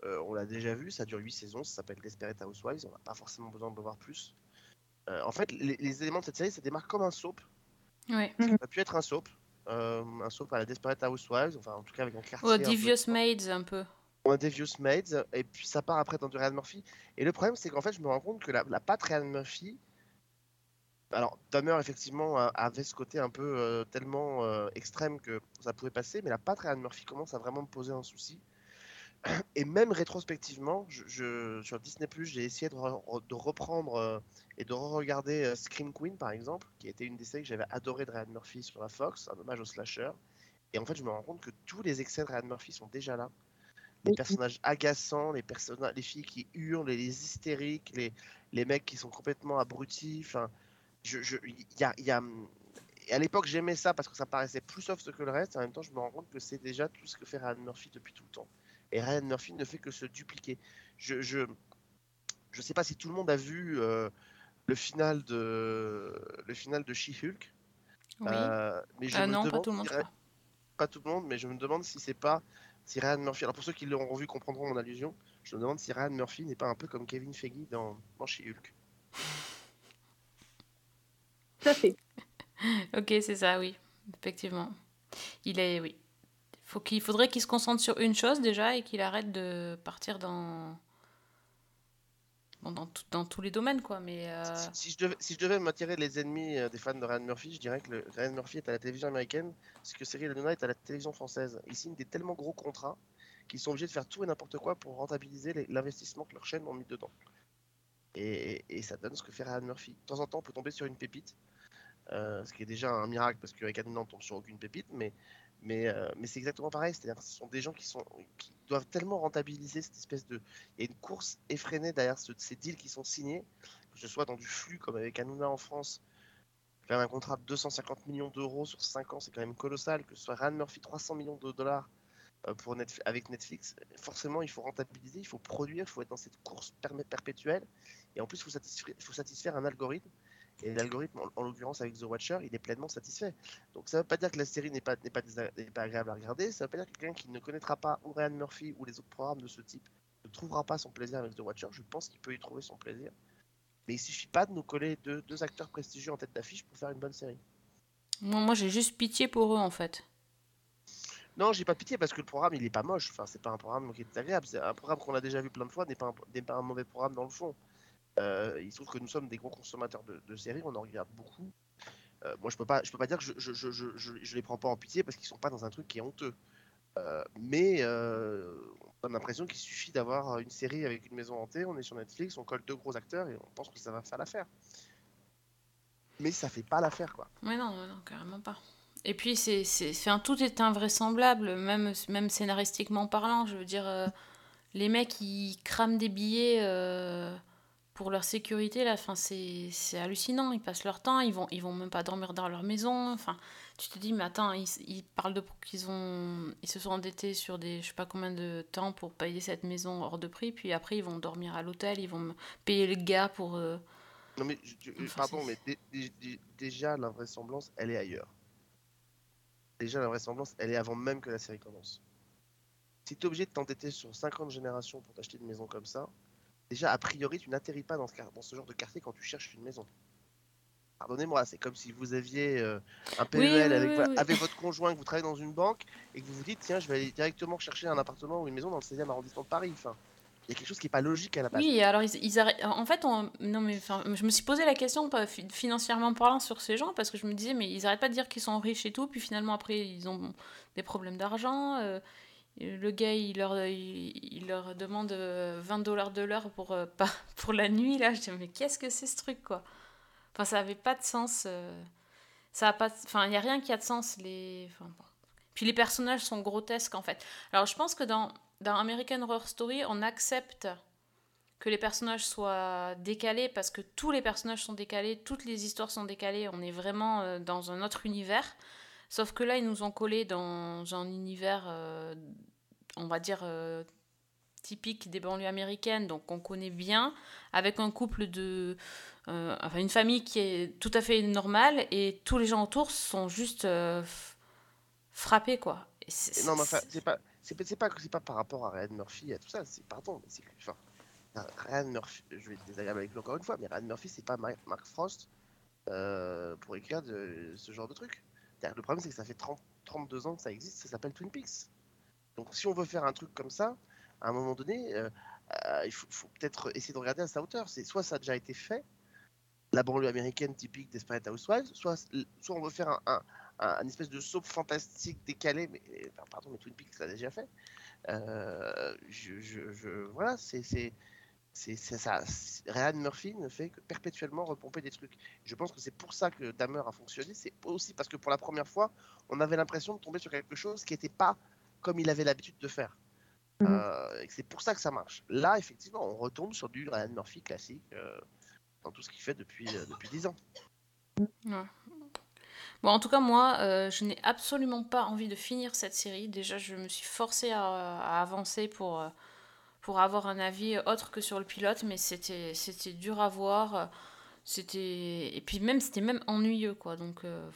euh, on l'a déjà vu, ça dure 8 saisons, ça s'appelle Desperate Housewives, on n'a pas forcément besoin de le voir plus. Euh, en fait, les, les éléments de cette série, ça démarre comme un soap. Ouais. Ça aurait pu être un soap, euh, un soap à la Desperate Housewives, enfin en tout cas avec un quartier. Ou un peu- Devious Maids, un peu. ou un Devious Maids, et puis ça part après dans du Ryan Murphy. Et le problème, c'est qu'en fait, je me rends compte que la, la patte Ryan Murphy. Alors, Dahmer, effectivement, avait ce côté un peu euh, tellement euh, extrême que ça pouvait passer, mais la patte Ryan Murphy commence à vraiment me poser un souci. Et même rétrospectivement, je, je- sur Disney, j'ai essayé de, re- de reprendre euh, et de re-regarder euh, Scream Queen, par exemple, qui était une des séries que j'avais adoré de Ryan Murphy sur la Fox, un hommage au slasher. Et en fait, je me rends compte que tous les excès de Ryan Murphy sont déjà là les Oui. personnages agaçants, les personnages, les filles qui hurlent, les, les hystériques, les, les mecs qui sont complètement abrutis. Enfin, je, je, y a, il y a- et à l'époque, j'aimais ça parce que ça paraissait plus soft que le reste. En même temps, je me rends compte que c'est déjà tout ce que fait Ryan Murphy depuis tout le temps. Et Ryan Murphy ne fait que se dupliquer. Je, je, je sais pas si tout le monde a vu euh, le final de le final de She-Hulk. Oui. Euh, mais je Ah me non, pas tout le monde, si pas tout le monde, mais je me demande si c'est pas si Ryan Murphy. Alors pour ceux qui l'auront revu comprendront mon allusion. Je me demande si Ryan Murphy n'est pas un peu comme Kevin Feige dans, dans She-Hulk. Tout à fait. Ok, c'est ça, oui. Effectivement. Il est, oui. Faut qu'il faudrait qu'il se concentre sur une chose déjà et qu'il arrête de partir dans dans, tous les domaines, quoi. Mais euh, Si, je devais, m'attirer les ennemis euh, des fans de Ryan Murphy, je dirais que Ryan Murphy est à la télévision américaine, ce que Cyril Hanouna est à la télévision française. Ils signent des tellement gros contrats qu'ils sont obligés de faire tout et n'importe quoi pour rentabiliser l'investissement que leurs chaînes ont mis dedans. Et, et ça donne ce que fait Ryan Murphy. De temps en temps, on peut tomber sur une pépite, euh, ce qui est déjà un miracle parce qu'avec Hanouna, on tombe sur aucune pépite, mais, mais, euh, mais c'est exactement pareil. C'est-à-dire que ce sont des gens qui, sont, qui doivent tellement rentabiliser cette espèce de. Il y a une course effrénée derrière ce- ces deals qui sont signés, que ce soit dans du flux comme avec Hanouna en France. Quand même un contrat de 250 millions d'euros sur 5 ans, c'est quand même colossal. Que ce soit Ryan Murphy, 300 millions de dollars euh, pour avec Netflix. Forcément, il faut rentabiliser, il faut produire, il faut être dans cette course perpétuelle. Et en plus, il faut satisfaire, il faut satisfaire un algorithme. Et l'algorithme, en, en l'occurrence avec The Watcher, il est pleinement satisfait. Donc ça ne veut pas dire que la série n'est pas, n'est pas, désa- n'est pas agréable à regarder, ça ne veut pas dire que quelqu'un qui ne connaîtra pas ou Ryan Murphy ou les autres programmes de ce type ne trouvera pas son plaisir avec The Watcher. Je pense qu'il peut y trouver son plaisir. Mais il suffit pas de nous coller deux, deux acteurs prestigieux en tête d'affiche pour faire une bonne série. moi, moi, j'ai juste pitié pour eux, en fait. Non, j'ai pas pitié parce que le programme il est pas moche. Enfin, c'est pas un programme qui est agréable. C'est un programme qu'on a déjà vu plein de fois, n'est pas, un- n'est pas un mauvais programme dans le fond. Euh, il se trouve que nous sommes des gros consommateurs de, séries, on en regarde beaucoup. Euh, moi, je peux pas, je peux pas dire que je, je, les prends pas en pitié parce qu'ils sont pas dans un truc qui est honteux. Euh, mais euh, on a l'impression qu'il suffit d'avoir une série avec une maison hantée, on est sur Netflix, on colle deux gros acteurs et on pense que ça va faire l'affaire. Mais ça fait pas l'affaire, quoi. Mais non, non, carrément pas. Et puis, tout est invraisemblable, même, même scénaristiquement parlant. Je veux dire, les mecs, ils crament des billets pour leur sécurité, là. Enfin, c'est, c'est hallucinant. Ils passent leur temps, ils vont, ils vont même pas dormir dans leur maison. Enfin, tu te dis, mais attends, ils, ils parlent de qu'ils ont, ils se sont endettés sur des, je sais pas combien de temps pour payer cette maison hors de prix. Puis après, ils vont dormir à l'hôtel, ils vont payer le gars pour. euh, Non mais, je- je- Enfin, pardon, mais dé- dé- dé- déjà l'invraisemblance, elle est ailleurs. Déjà l'invraisemblance, elle est avant même que la série commence. Si tu es obligé de t'endetter sur 50 générations pour t'acheter une maison comme ça, déjà a priori tu n'atterris pas dans ce, quar- dans ce genre de quartier quand tu cherches une maison. Pardonnez-moi, c'est comme si vous aviez euh, un PEL oui, avec, oui, vo- oui. avec votre conjoint, que vous travaillez dans une banque et que vous vous dites tiens je vais aller directement chercher un appartement ou une maison dans le 16e arrondissement de Paris. Enfin, il y a quelque chose qui n'est pas logique à la base. Oui, alors ils, ils En fait, on... non mais enfin, je me suis posé la question pas financièrement parlant sur ces gens parce que je me disais mais ils arrêtent pas de dire qu'ils sont riches et tout, puis finalement après ils ont des problèmes d'argent. euh, le gars il leur il, leur demande euh, 20 dollars de l'heure pour euh, pour la nuit là. Je dis mais qu'est-ce que c'est ce truc quoi? Enfin ça avait pas de sens. euh, Ça a pas. Enfin il y a rien qui a de sens les. Enfin, bon. Puis les personnages sont grotesques en fait. Alors je pense que dans dans American Horror Story on accepte que les personnages soient décalés parce que tous les personnages sont décalés, toutes les histoires sont décalées, on est vraiment euh, dans un autre univers. Sauf que là, ils nous ont collé dans un univers, euh, on va dire, euh, typique des banlieues américaines, donc on connaît bien, avec un couple de. euh, enfin, une famille qui est tout à fait normale et tous les gens autour sont juste frappés, quoi. Non, mais enfin, c'est- pas, c'est pas, c'est pas, c'est pas par rapport à Ryan Murphy et à tout ça. C'est pardon, mais c'est que, enfin, Ryan Murphy, je vais être désagréable avec lui encore une fois, mais Ryan Murphy, c'est pas Mar- Mark Frost pour écrire de, ce genre de truc. Le problème, c'est que ça fait 30, 32 ans que ça existe. Ça s'appelle Twin Peaks. Donc, si on veut faire un truc comme ça, à un moment donné, euh, euh, il faut, peut-être essayer de regarder à sa hauteur. C'est soit ça a déjà été fait, la banlieue américaine typique Desperate Housewives, soit, soit on veut faire un, espèce de soap fantastique décalé, mais pardon, mais Twin Peaks l'a déjà fait. Euh, voilà, c'est c'est ça. Ryan Murphy ne fait que perpétuellement repomper des trucs. Je pense que c'est pour ça que Dahmer a fonctionné. C'est aussi parce que pour la première fois, on avait l'impression de tomber sur quelque chose qui n'était pas comme il avait l'habitude de faire. Mhm. Euh, c'est pour ça que ça marche. Là, effectivement, on retombe sur du Ryan Murphy classique euh, dans tout ce qu'il fait depuis euh, depuis 10 ans. Ouais. Bon, en tout cas, moi, euh, je n'ai absolument pas envie de finir cette série. Déjà, je me suis forcée à, à avancer pour, euh, pour avoir un avis autre que sur le pilote, mais c'était c'était dur à voir. C'était et puis même c'était même ennuyeux quoi. Donc euh,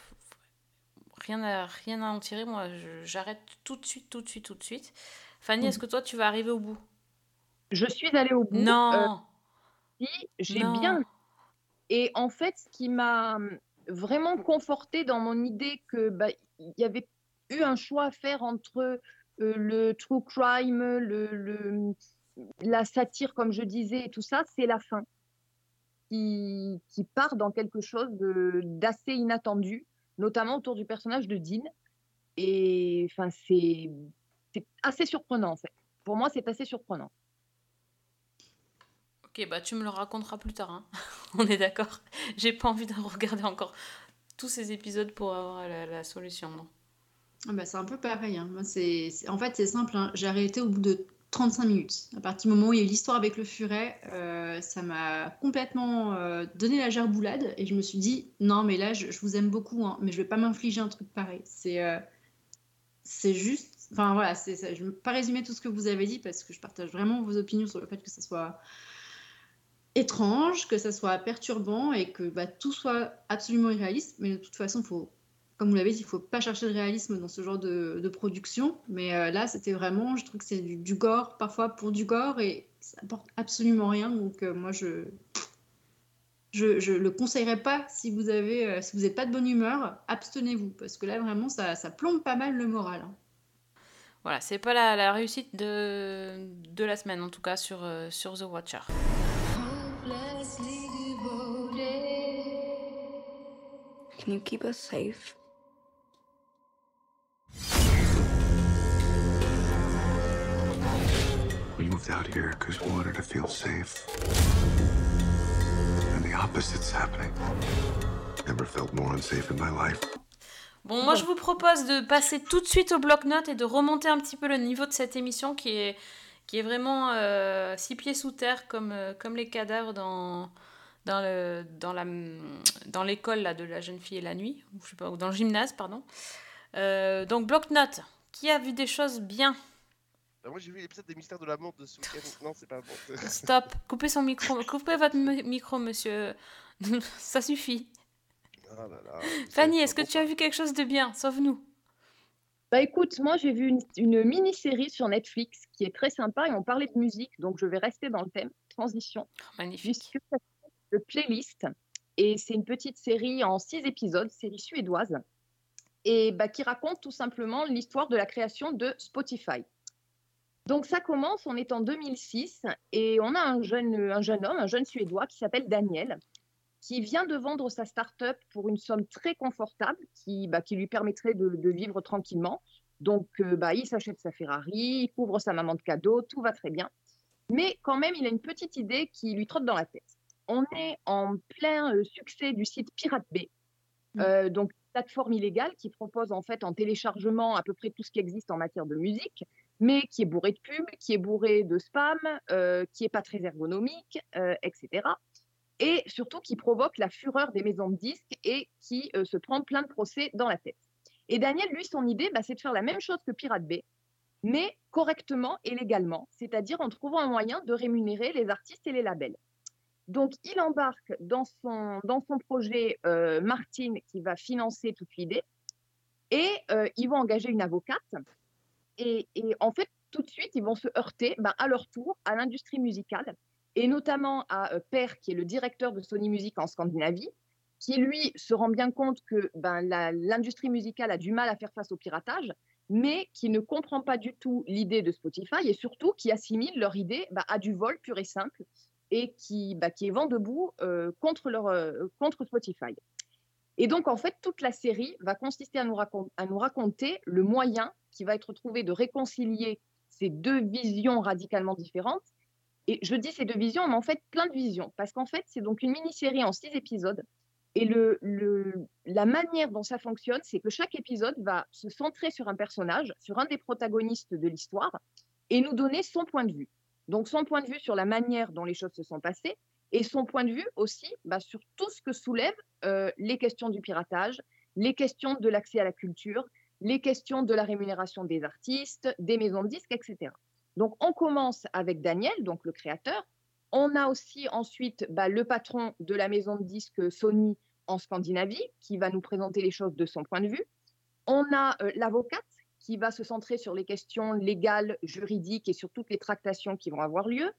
rien à rien à en tirer. Moi, j'arrête tout de suite, tout de suite, tout de suite. Fanny, est-ce que toi tu vas arriver au bout? Je suis allée au bout. euh, Non. si, j'ai bien. Et en fait, ce qui m'a hum, vraiment confortée dans mon idée que bah, il y avait eu un choix à faire entre euh, le true crime, le, le- la satire, comme je disais, et tout ça, c'est la fin qui, qui part dans quelque chose d'assez inattendu, notamment autour du personnage de Dean. Et enfin, c'est c'est assez surprenant en fait. Pour moi, c'est assez surprenant. Ok, bah tu me le raconteras plus tard. hein. On est d'accord. J'ai pas envie de regarder encore tous ces épisodes pour avoir la, la solution. Non. Ah bah, c'est un peu pareil. hein. Moi, c'est, c'est- En fait, c'est simple. hein. J'ai arrêté au bout de 35 minutes. À partir du moment où il y a eu l'histoire avec le furet, euh, ça m'a complètement euh, donné la gerboulade. Et je me suis dit, non, mais là, je, vous aime beaucoup, hein, mais je vais pas m'infliger un truc pareil. C'est, euh, juste. Enfin, voilà, je ne vais pas résumer tout ce que vous avez dit parce que je partage vraiment vos opinions sur le fait que ça soit étrange, que ça soit perturbant et que bah, tout soit absolument irréaliste. Mais de toute façon, faut, comme vous l'avez dit, il faut pas chercher le réalisme dans ce genre de, de production. Mais euh, là, c'était vraiment, je trouve que c'est du, du gore, parfois pour du gore, et ça apporte absolument rien. Donc euh, moi, je je, je le conseillerais pas si vous avez, euh, si vous n'êtes pas de bonne humeur, abstenez-vous parce que là, vraiment, ça, ça plombe pas mal le moral. hein. Voilà, c'est pas la, la réussite de, de la semaine en tout cas sur, euh, sur The Watcher. Can you keep us safe? We moved out here because we wanted to feel safe. And the opposite's happening. Never felt more unsafe in my life. Bon, moi je vous propose de passer tout de suite au bloc-notes et de remonter un petit peu le niveau de cette émission qui est, qui est vraiment euh, six pieds sous terre comme, euh, comme les cadavres dans, dans, le, dans, dans l'école de la jeune fille et la nuit, ou je sais pas, ou dans le gymnase, pardon. Euh, donc bloc-notes, qui a vu des choses bien? Bah, moi j'ai vu l'épisode des mystères de la montre de ce week-end. Non, c'est pas bon. Stop, coupez son micro, coupez votre mi- micro, monsieur. Ça suffit. Ah là là, Fanny, est-ce que tu as vu quelque chose de bien? Sauve-nous. Bah écoute, moi j'ai vu une, une mini-série sur Netflix qui est très sympa et on parlait de musique, donc je vais rester dans le thème transition. Magnifique. Le playlist et c'est une petite série en six épisodes, série suédoise, et bah, qui raconte tout simplement l'histoire de la création de Spotify. Donc ça commence, on est en 2006 et on a un jeune, un jeune homme, un jeune Suédois qui s'appelle Daniel, qui vient de vendre sa start-up pour une somme très confortable qui, bah, qui lui permettrait de, de vivre tranquillement. Donc euh, bah, il s'achète sa Ferrari, il couvre sa maman de cadeaux, tout va très bien. Mais quand même, il a une petite idée qui lui trotte dans la tête. On est en plein euh, succès du site Pirate Bay, euh, donc plateforme illégale qui propose en fait en téléchargement à peu près tout ce qui existe en matière de musique. Mais qui est bourré de pubs, qui est bourré de spam, euh, qui est pas très ergonomique, euh, etc. Et surtout qui provoque la fureur des maisons de disques et qui euh, se prend plein de procès dans la tête. Et Daniel, lui, son idée, bah, c'est de faire la même chose que Pirate Bay, mais correctement et légalement, c'est-à-dire en trouvant un moyen de rémunérer les artistes et les labels. Donc, il embarque dans son, dans son projet Martine qui va financer toute l'idée et ils vont engager une avocate. Et, en fait, tout de suite, ils vont se heurter ben, à leur tour à l'industrie musicale et notamment à euh, Per, qui est le directeur de Sony Music en Scandinavie, qui lui se rend bien compte que ben, l'industrie musicale a du mal à faire face au piratage, mais qui ne comprend pas du tout l'idée de Spotify et surtout qui assimile leur idée ben, à du vol pur et simple et qui, bah, qui est vent debout euh, contre, leur, euh, contre Spotify. Et donc, en fait, toute la série va consister à nous, raconter le moyen qui va être trouvé de réconcilier ces deux visions radicalement différentes. Et je dis ces deux visions, mais en fait, plein de visions. Parce qu'en fait, c'est donc une mini-série en six épisodes. Et la manière dont ça fonctionne, c'est que chaque épisode va se centrer sur un personnage, sur un des protagonistes de l'histoire, et nous donner son point de vue. Donc son point de vue sur la manière dont les choses se sont passées et son point de vue aussi bah, sur tout ce que soulèvent euh, les questions du piratage, les questions de l'accès à la culture, les questions de la rémunération des artistes, des maisons de disques, etc. Donc on commence avec Daniel, donc le créateur. On a aussi ensuite bah, le patron de la maison de disques Sony en Scandinavie qui va nous présenter les choses de son point de vue. On a euh, l'avocate qui va se centrer sur les questions légales, juridiques et sur toutes les tractations qui vont avoir lieu.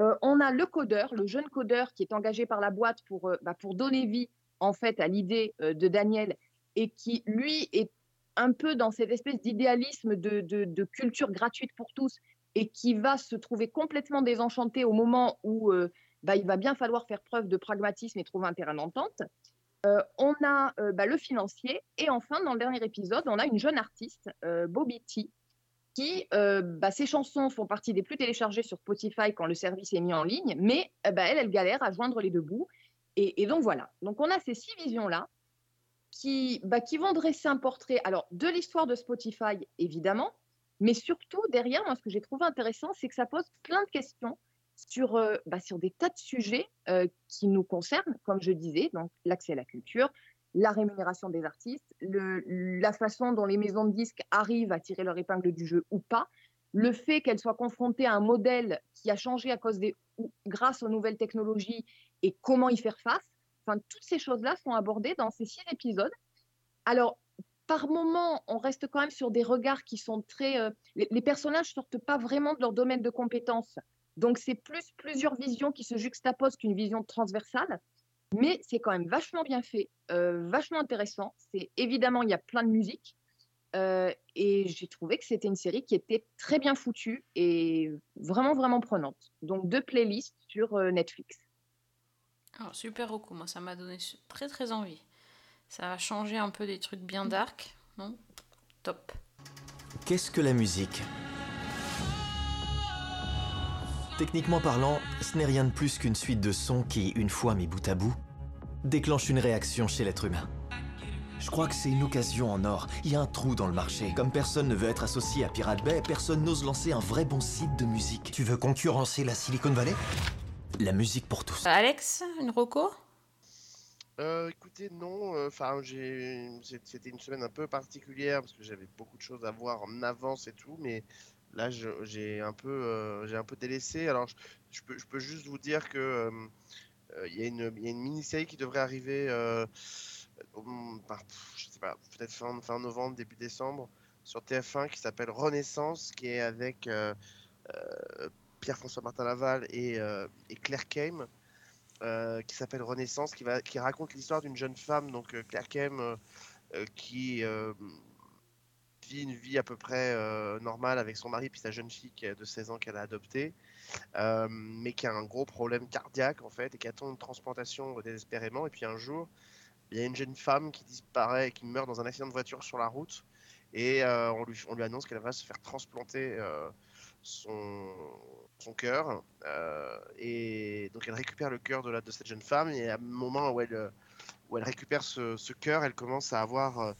Euh, on a le codeur, le jeune codeur qui est engagé par la boîte pour, euh, bah, pour donner vie en fait à l'idée euh, de Daniel et qui lui est un peu dans cette espèce d'idéalisme de, culture gratuite pour tous et qui va se trouver complètement désenchanté au moment où bah, il va bien falloir faire preuve de pragmatisme et trouver un terrain d'entente. On a bah, le financier et enfin, dans le dernier épisode, on a une jeune artiste, Bobby T, qui, euh, bah, ses chansons font partie des plus téléchargées sur Spotify quand le service est mis en ligne, mais bah, elle, elle galère à joindre les deux bouts. Et, et donc voilà. Donc on a ces six visions-là qui, bah, qui vont dresser un portrait alors de l'histoire de Spotify, évidemment, mais surtout derrière, moi, ce que j'ai trouvé intéressant, c'est que ça pose plein de questions sur, euh, bah, sur des tas de sujets euh, qui nous concernent, comme je disais, donc l'accès à la culture, la rémunération des artistes, la façon dont les maisons de disques arrivent à tirer leur épingle du jeu ou pas, le fait qu'elles soient confrontées à un modèle qui a changé à cause des, ou, grâce aux nouvelles technologies et comment y faire face. Enfin, toutes ces choses-là sont abordées dans ces six épisodes. Alors, par moment, on reste quand même sur des regards qui sont très. Euh, les, les, personnages sortent pas vraiment de leur domaine de compétences. Donc, c'est plus plusieurs visions qui se juxtaposent qu'une vision transversale. Mais c'est quand même vachement bien fait, euh, vachement intéressant. C'est évidemment, il y a plein de musique. Euh, et j'ai trouvé que c'était une série qui était très bien foutue et vraiment, vraiment prenante. Donc, deux playlists sur euh, Netflix. Oh, super Roku, moi ça m'a donné très très envie. Ça va changer un peu des trucs bien dark, non? Top. Qu'est-ce que la musique? Techniquement parlant, ce n'est rien de plus qu'une suite de sons qui, une fois mis bout à bout, déclenche une réaction chez l'être humain. Je crois que c'est une occasion en or. Il y a un trou dans le marché. Comme personne ne veut être associé à Pirate Bay, personne n'ose lancer un vrai bon site de musique. Tu veux concurrencer la Silicon Valley? La musique pour tous. Alex, une roco euh, écoutez, non. Enfin, j'ai. C'était une semaine un peu particulière parce que j'avais beaucoup de choses à voir en avance et tout, mais là, j'ai un peu, euh, j'ai un peu délaissé. Alors, je, je, peux, je peux juste vous dire que euh, il y, y, a une mini-série qui devrait arriver, euh, par, je sais pas, peut-être fin, fin novembre, début décembre, sur TF1 qui s'appelle Renaissance, qui est avec Pierre-François Martin Laval et, et Claire Kame. Euh, qui s'appelle Renaissance, qui, va, qui raconte l'histoire d'une jeune femme, donc euh, Claire Kem, euh, qui une vie à peu près normale avec son mari puis sa jeune fille de 16 ans qu'elle a adoptée, mais qui a un gros problème cardiaque en fait et qui attend une transplantation désespérément. Et puis un jour, il y a une jeune femme qui disparaît, qui meurt dans un accident de voiture sur la route, et on lui, on, lui, annonce qu'elle va se faire transplanter son, son cœur. Euh, et donc elle récupère le cœur de, de cette jeune femme. Et à un moment où elle, où elle récupère ce, cœur, elle commence à avoir euh,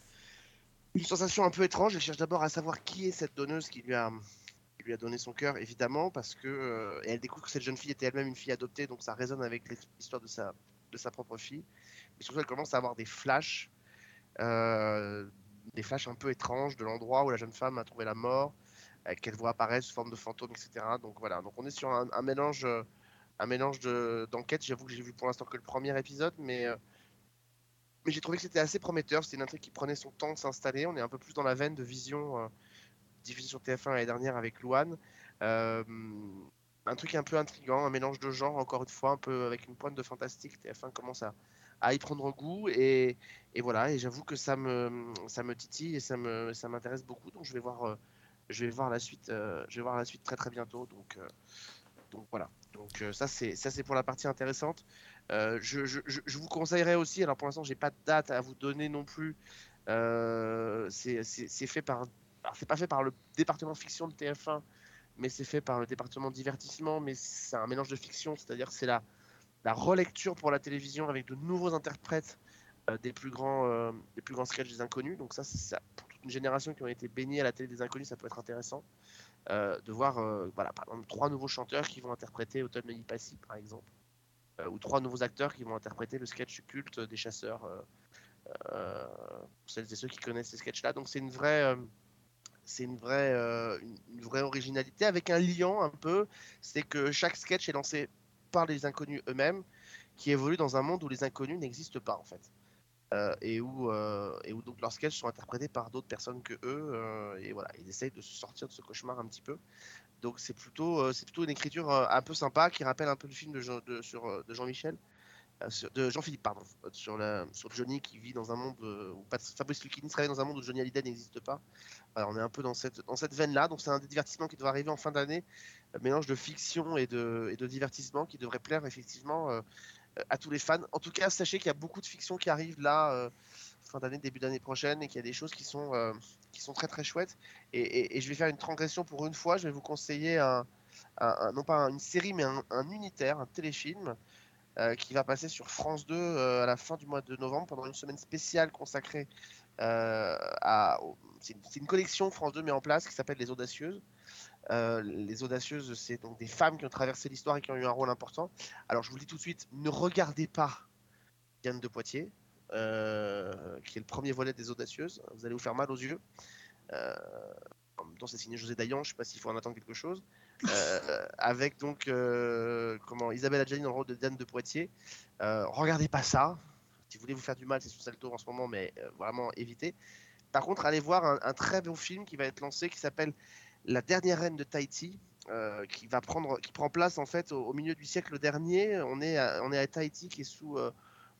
une sensation un peu étrange. Elle cherche d'abord à savoir qui est cette donneuse qui lui a, lui a donné son cœur, évidemment, parce que euh, et elle découvre que cette jeune fille était elle-même une fille adoptée, donc ça résonne avec l'histoire de sa, de sa propre fille. Mais surtout, elle commence à avoir des flashs, euh, des flashs un peu étranges de l'endroit où la jeune femme a trouvé la mort, euh, qu'elle voit apparaître sous forme de fantôme, etc. Donc voilà, donc on est sur un, mélange, un mélange de- d'enquêtes. J'avoue que j'ai vu pour l'instant que le premier épisode, mais mais j'ai trouvé que c'était assez prometteur. C'était une intrigue qui prenait son temps de s'installer. On est un peu plus dans la veine de Vision euh, diffusée sur TF1 l'année dernière avec Louane. Euh, un truc un peu intriguant, un mélange de genres, encore une fois, un peu avec une pointe de fantastique. TF1 commence à, à y prendre goût. Et, et voilà, et j'avoue que ça me, ça me titille et ça me, ça m'intéresse beaucoup. Donc je vais voir, euh, je vais voir la suite, je vais voir la suite très très bientôt. Donc, donc voilà. Donc ça c'est ça c'est pour la partie intéressante. Euh, je, vous conseillerais aussi, alors pour l'instant j'ai pas de date à vous donner non plus. Euh, c'est fait par, c'est pas fait par le département fiction de TF1, mais c'est fait par le département divertissement. Mais c'est un mélange de fiction, c'est-à-dire c'est la relecture pour la télévision avec de nouveaux interprètes euh, des plus grands des plus grands sketchs des inconnus. Donc ça, pour toute une génération qui ont été baignés à la télé des inconnus, ça peut être intéressant de voir voilà par exemple trois nouveaux chanteurs qui vont interpréter Automne Passy par exemple ou trois nouveaux acteurs qui vont interpréter le sketch culte des chasseurs euh, euh, pour celles et ceux qui connaissent ces sketchs là donc c'est une vraie euh, c'est une vraie euh, une, vraie originalité avec un liant un peu. C'est que chaque sketch est lancé par les inconnus eux-mêmes qui évoluent dans un monde où les inconnus n'existent pas en fait. Euh, et où euh, et où donc leurs sketchs sont interprétés par d'autres personnes que eux euh, et voilà ils essayent de se sortir de ce cauchemar un petit peu donc c'est plutôt euh, c'est plutôt une écriture euh, un peu sympa qui rappelle un peu le film de sur euh, de Jean-Michel de Jean-Philippe pardon sur la sur Johnny qui vit dans un monde où Fabrice Lucchini travaille dans un monde où Johnny Hallyday n'existe pas Voilà, on est un peu dans cette dans cette veine là donc c'est un des divertissements qui doit arriver en fin d'année mélange de fiction et de et de divertissement qui devrait plaire effectivement à tous les fans. En tout cas, sachez qu'il y a beaucoup de fiction qui arrive là, fin d'année, début d'année prochaine, et qu'il y a des choses qui sont, euh, qui sont très très chouettes. Et, je vais faire une transgression pour une fois. Je vais vous conseiller un, non pas une série, mais un, un unitaire, un téléfilm. euh, qui va passer sur France 2 euh, à la fin du mois de novembre pendant une semaine spéciale consacrée à. C'est une, une collection France 2 met en place qui s'appelle Les Audacieuses. Les audacieuses, c'est donc des femmes qui ont traversé l'histoire et qui ont eu un rôle important. Alors je vous le dis tout de suite, ne regardez pas Diane de Poitiers, euh, qui est le premier volet des audacieuses. Vous allez vous faire mal aux yeux. Euh, en même temps, c'est signé José Dayan, je sais pas s'il faut en attendre quelque chose. Euh, avec donc euh, comment Isabelle Adjani dans le rôle de Diane de Poitiers. Regardez pas ça. Si vous voulez vous faire du mal, c'est sur Salto en ce moment, mais vraiment évitez. Par contre, allez voir un, un très beau film qui va être lancé qui s'appelle La dernière reine de Tahiti, qui va prendre, qui prend place en fait au, au milieu du siècle dernier. On est à, on est à Tahiti qui est sous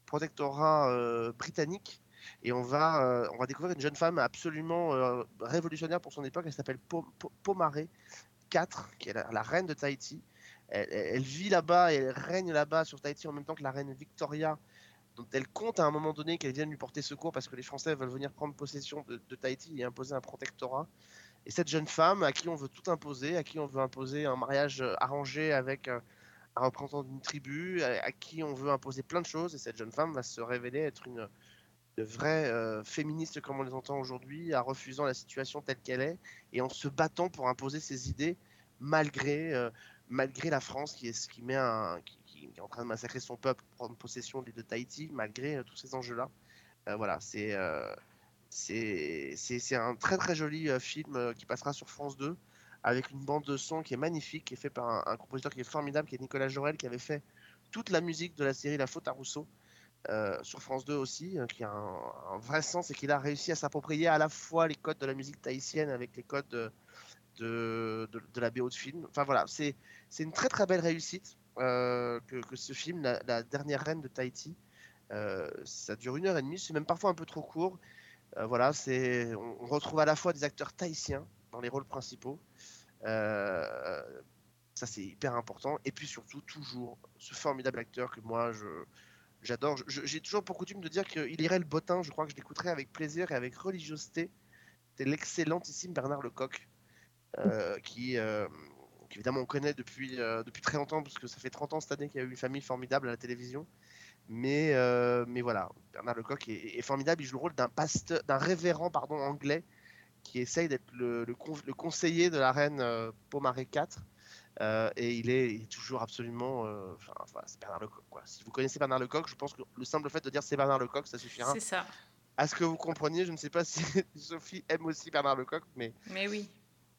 protectorat euh, britannique. Et on va, euh, on va découvrir une jeune femme absolument euh, révolutionnaire pour son époque. Elle s'appelle Po- Po- Pomaré IV, qui est la, reine de Tahiti. Elle, vit là-bas et elle règne là-bas sur Tahiti en même temps que la reine Victoria, dont elle compte à un moment donné qu'elle vienne lui porter secours parce que les Français veulent venir prendre possession de, Tahiti et imposer un protectorat. Et cette jeune femme à qui on veut tout imposer, à qui on veut imposer un mariage arrangé avec un représentant d'une tribu, à, qui on veut imposer plein de choses, et cette jeune femme va se révéler être une, vraie euh, féministe comme on les entend aujourd'hui, en refusant la situation telle qu'elle est, et en se battant pour imposer ses idées malgré, euh, malgré la France qui est, qui, met qui, est en train de massacrer son peuple pour prendre possession de, Tahiti, malgré euh, tous ces enjeux-là. Voilà, c'est c'est un très très joli film qui passera sur France 2 avec une bande de son qui est magnifique, qui est fait par un, compositeur qui est formidable, qui est Nicolas Jorel, qui avait fait toute la musique de la série La Faute à Rousseau. euh, sur France 2 aussi, euh, qui a un, vrai sens et qui a réussi à s'approprier à la fois les codes de la musique tahitienne avec les codes de, de, la BO de film. Enfin voilà, c'est une très très belle réussite euh, que, ce film, la, dernière reine de Tahiti. Ça dure une heure et demie, c'est même parfois un peu trop court. Voilà, on, on retrouve à la fois des acteurs tahitiens dans les rôles principaux. Euh, ça c'est hyper important. Et puis surtout toujours ce formidable acteur que moi je j'adore. J'ai toujours pour coutume de dire qu'il irait le bottin. Je crois que je l'écouterais avec plaisir et avec religiosité. C'est l'excellentissime Bernard Lecoq euh, qui, euh, qui, évidemment on connaît depuis, euh, depuis très longtemps parce que ça fait 30 ans cette année qu'il y a eu une famille formidable à la télévision. Mais, mais voilà, Bernard Lecoq est, est formidable. Il joue le rôle d'un pasteur, d'un révérend pardon anglais qui essaye d'être le, le, con- le conseiller de la reine euh, Pomaré IV. Euh, et il est, il est toujours absolument. euh, Enfin, c'est Bernard Lecoq. Quoi. Si vous connaissez Bernard Lecoq, je pense que le simple fait de dire c'est Bernard Lecoq, ça suffira. C'est ça. À ce que vous compreniez, je ne sais pas si Sophie aime aussi Bernard Lecoq, mais, Mais oui.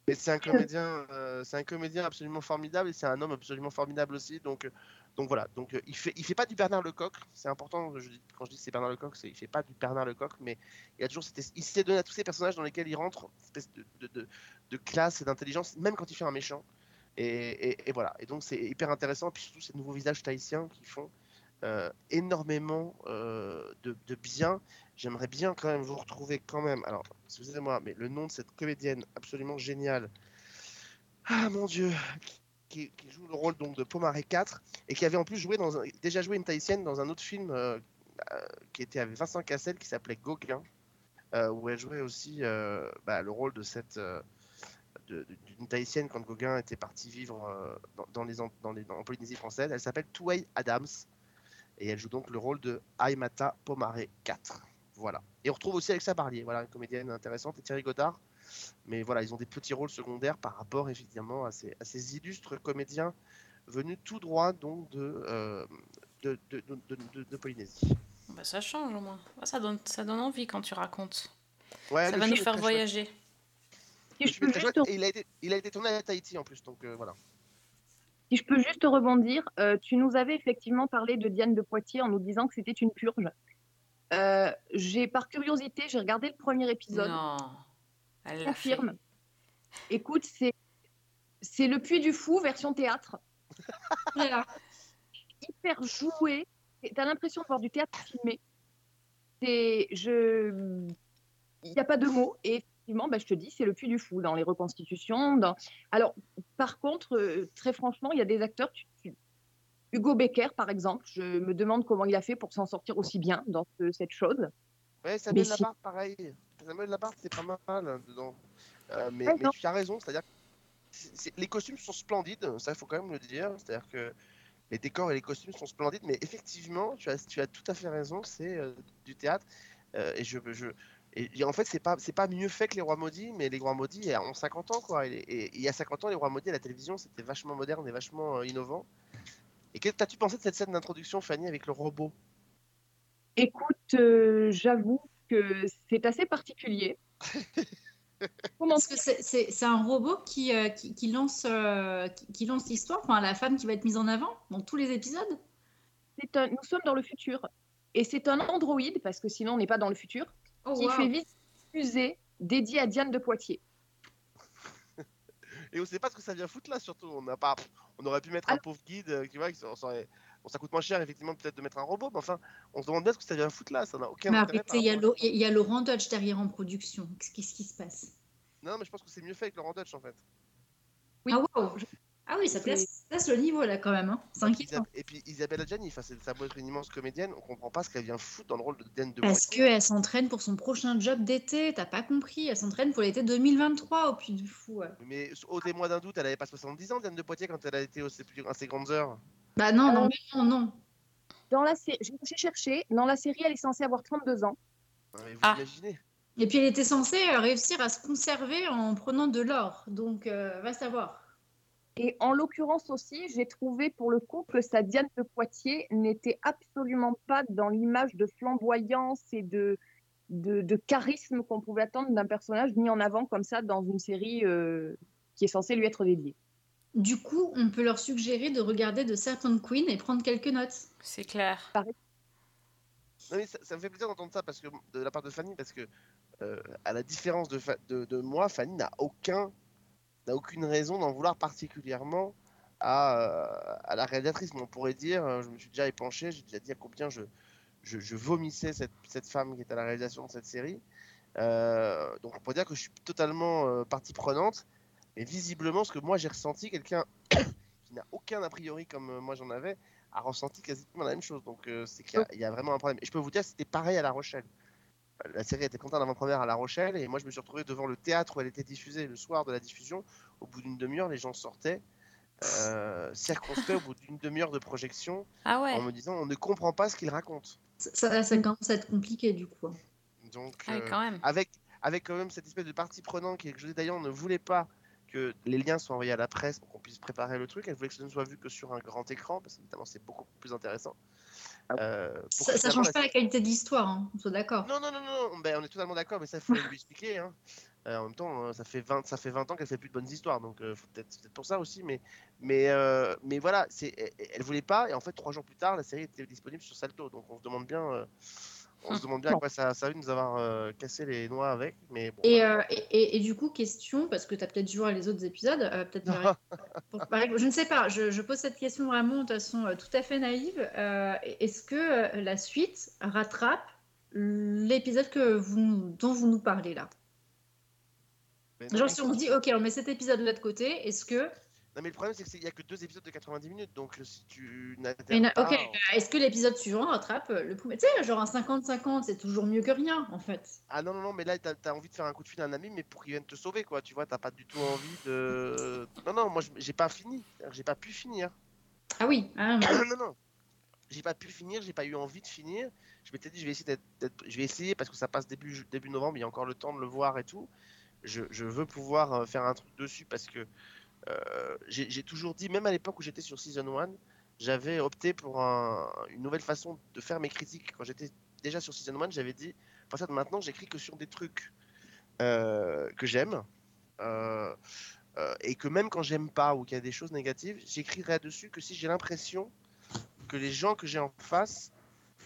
mais c'est un comédien, euh, c'est un comédien absolument formidable et c'est un homme absolument formidable aussi. Donc, donc voilà. Donc euh, il fait, fait pas du Bernard Lecoq. C'est important. Je quand je dis c'est Bernard Lecoq, c'est il fait pas du Bernard Lecoq, mais il a toujours il s'est donné à tous ces personnages dans lesquels il rentre, une espèce de, classe et d'intelligence, même quand il fait un méchant. Et, voilà. Et donc c'est hyper intéressant. Et puis surtout ces nouveaux visages tahitiens qui font euh, énormément euh, de, bien. J'aimerais bien quand même vous retrouver quand même. Alors, excusez-moi, mais le nom de cette comédienne absolument géniale. Ah mon dieu, qui joue le rôle donc de Pomaré 4 et qui avait en plus joué déjà joué une tahitienne dans un autre film euh, euh, qui était avec Vincent Cassel qui s'appelait Gauguin, euh, où elle jouait aussi bah, le rôle de cette d'une tahitienne quand Gauguin était parti vivre dans, les, dans les- en Polynésie française. Elle s'appelle Touay Adams et elle joue donc le rôle de Aimata Pomaré 4. Voilà. Et on retrouve aussi Alexa Barlier, voilà, une comédienne intéressante, et Thierry Godard. Mais voilà, ils ont des petits rôles secondaires par rapport effectivement à ces, à ces illustres comédiens venus tout droit donc de, euh, de, de, de- de- de- de Polynésie. Bah, ça change au moins. Ah, Ça donne, ça donne envie quand tu racontes. Ouais, ça va nous faire voyager. Il a, été, il a été tourné à Tahiti en plus, donc euh, voilà. Si je peux juste rebondir, euh, tu nous avais effectivement parlé de Diane de Poitiers en nous disant que c'était une purge. Euh, j'ai par curiosité, j'ai regardé le premier épisode. Non. Elle l'a confirme. Écoute, c'est c'est le Puy du Fou version théâtre. Voilà. Hyper joué. T'as l'impression de voir du théâtre filmé. C'est je, il n'y a pas de mots. Et effectivement, bah, je te dis, c'est le Puy du Fou dans les reconstitutions. Dans... Alors, par contre, euh, très franchement, il y a des acteurs. tu- tu- Hugo Becker, par exemple, je me demande comment il a fait pour s'en sortir aussi bien dans ce- cette chose. Ouais, Samuel Mais si- Labarthe, pareil. Samuel Labarthe, c'est pas mal hein, dedans. Euh, mais, tu as raison, c'est-à-dire que les costumes sont splendides, ça il faut quand même le dire. C'est-à-dire que les décors et les costumes sont splendides, mais effectivement, tu as, tu as tout à fait raison, c'est euh, du théâtre. Euh, et je, je, et, et en fait, c'est pas, c'est pas mieux fait que les Rois Maudits, mais les Rois Maudits ont 50 ans, quoi. Et, il y a 50 ans, les Rois Maudits à la télévision, c'était vachement moderne et vachement innovant. Et qu'est-ce que t'as-tu pensé de cette scène d'introduction, Fanny, avec le robot? Écoute, euh, j'avoue que c'est assez particulier. Comment Parce que c'est- c'est c'est un robot qui, euh, qui, qui lance, euh, qui, qui lance l'histoire, enfin la femme qui va être mise en avant dans tous les épisodes? c'est un- nous sommes dans le futur. Et c'est un androïde, parce que sinon on n'est pas dans le futur, Oh, qui wow. fait visiter une fusée dédiée à Diane de Poitiers. Et on sait pas ce que ça vient foutre là, surtout. On n'a pas, on aurait pu mettre un pauvre guide, euh, qui va, qui serait- bon, ça coûte moins cher effectivement peut-être de mettre un robot, mais enfin, on se demande bien ce que ça vient foutre là. Ça n'a aucun Mais intérêt. il y, a y Laurent Dodge derrière en production. Qu'est-ce qui se passe? Non, mais je pense que c'est mieux fait avec Laurent Dutch en fait. Ah, wow. ah oui, ça place, place le niveau là quand même. Hein. C'est inquiétant. Et puis Isabelle Adjani, ça beau être une immense comédienne, on comprend pas ce qu'elle vient foutre dans le rôle de Diane de Parce Poitiers. qu'elle s'entraîne pour son prochain job d'été. T'as pas compris Elle s'entraîne pour l'été 2023 au Puy du Fou. ouais. Mais au témoin d'un doute, elle avait pas 70 ans, Diane de Poitiers, quand elle a été au- plus- à ses grandes heures. Bah non, non, Euh, non, non. Dans la série, j'ai cherché, dans la série, elle est censée avoir 32 ans. Mais vous Ah. imaginez Et puis elle était censée euh, réussir à se conserver en prenant de l'or. Donc, euh, va savoir. Et en l'occurrence aussi, j'ai trouvé pour le coup que sa Diane de Poitiers n'était absolument pas dans l'image de flamboyance et de, de, de charisme qu'on pouvait attendre d'un personnage mis en avant comme ça dans une série euh, qui est censée lui être dédiée. Du coup, on peut leur suggérer de regarder de Serpent Queen et prendre quelques notes. C'est clair. Non, mais ça, ça me fait plaisir d'entendre ça parce que, de la part de Fanny, parce que, euh, à la différence de, Fa- de, de moi, Fanny n'a aucun, n'a aucune raison d'en vouloir particulièrement à, euh, à la réalisatrice. Mais on pourrait dire, euh, je me suis déjà épanché, j'ai déjà dit à combien je, je, je vomissais cette, cette femme qui est à la réalisation de cette série. Euh, donc on pourrait dire que je suis totalement euh, partie prenante, mais visiblement, ce que moi j'ai ressenti, quelqu'un qui n'a aucun a priori comme euh, moi j'en avais, a ressenti quasiment la même chose. Donc euh, c'est qu'il y a- il y, a vraiment un problème. Et je peux vous dire, c'était pareil à La Rochelle. Euh, La série était contente d'avant-première à La Rochelle, et moi je me suis retrouvé devant le théâtre où elle était diffusée le soir de la diffusion. Au bout d'une demi-heure, les gens sortaient. Euh, circonspects au bout d'une demi-heure de projection Ah ouais. en me disant on ne comprend pas ce qu'il raconte. Ça, ça, ça commence à être compliqué du coup. Donc, Ah, euh, quand même. avec, avec quand même cette espèce de partie prenante qui est que Dayan ne voulait pas que les liens soient envoyés à la presse pour qu'on puisse préparer le truc. Elle voulait que ça ne soit vu que sur un grand écran, parce que notamment c'est beaucoup plus intéressant. Euh, pour Ça, ça change pas la qualité de l'histoire, hein, on soit d'accord. Non, non, non, non, ben, on est totalement d'accord, mais ça, il faut lui expliquer. Hein. Euh, en même temps, euh, ça fait 20, ça fait 20 ans qu'elle fait plus de bonnes histoires, donc euh, peut-être pour ça aussi. Mais, mais, euh, mais voilà, elle, elle voulait pas, et en fait, trois jours plus tard, la série était disponible sur Salto, donc on se demande bien, euh, on se demande bien à quoi ça, ça a de nous avoir euh, cassé les noix avec. Mais bon, Et, euh, et, et- et du coup, question, parce que tu as peut-être joué à les autres épisodes, euh, peut-être je ne sais pas, je, je pose cette question vraiment de façon tout à fait naïve. Est-ce que la suite rattrape l'épisode que vous, dont vous nous parlez là? Non, Genre si on se dit, ok, on met cet épisode de l'autre côté, est-ce que... non, mais le problème, c'est qu'il n'y a que deux épisodes de 90 minutes, donc euh, si tu n'adhères na- pas, Ok, est-ce que l'épisode suivant rattrape euh, le premier Tu sais, genre un 50-50, c'est toujours mieux que rien, en fait. Ah non, non, non, mais là, t'as as envie de faire un coup de fil à un ami, mais pour qu'il vienne te sauver, quoi. Tu vois, t'as pas du tout envie de. Non, non, moi, j'ai pas fini. J'ai pas pu finir. Ah oui, ah, non, non. J'ai pas pu finir, j'ai pas eu envie de finir. Je m'étais dit, je vais essayer d'être. d'être- Je vais essayer parce que ça passe début, début novembre, il y a encore le temps de le voir et tout. Je, je veux pouvoir euh, faire un truc dessus parce que j'ai j'ai toujours dit, même à l'époque où j'étais sur Season 1, j'avais opté pour un- une nouvelle façon de faire mes critiques. Quand j'étais déjà sur Season 1, j'avais dit, à partir de maintenant, j'écris que sur des trucs euh, que j'aime. euh, euh, et que même quand j'aime pas ou qu'il y a des choses négatives, j'écrirai dessus que si j'ai l'impression que les gens que j'ai en face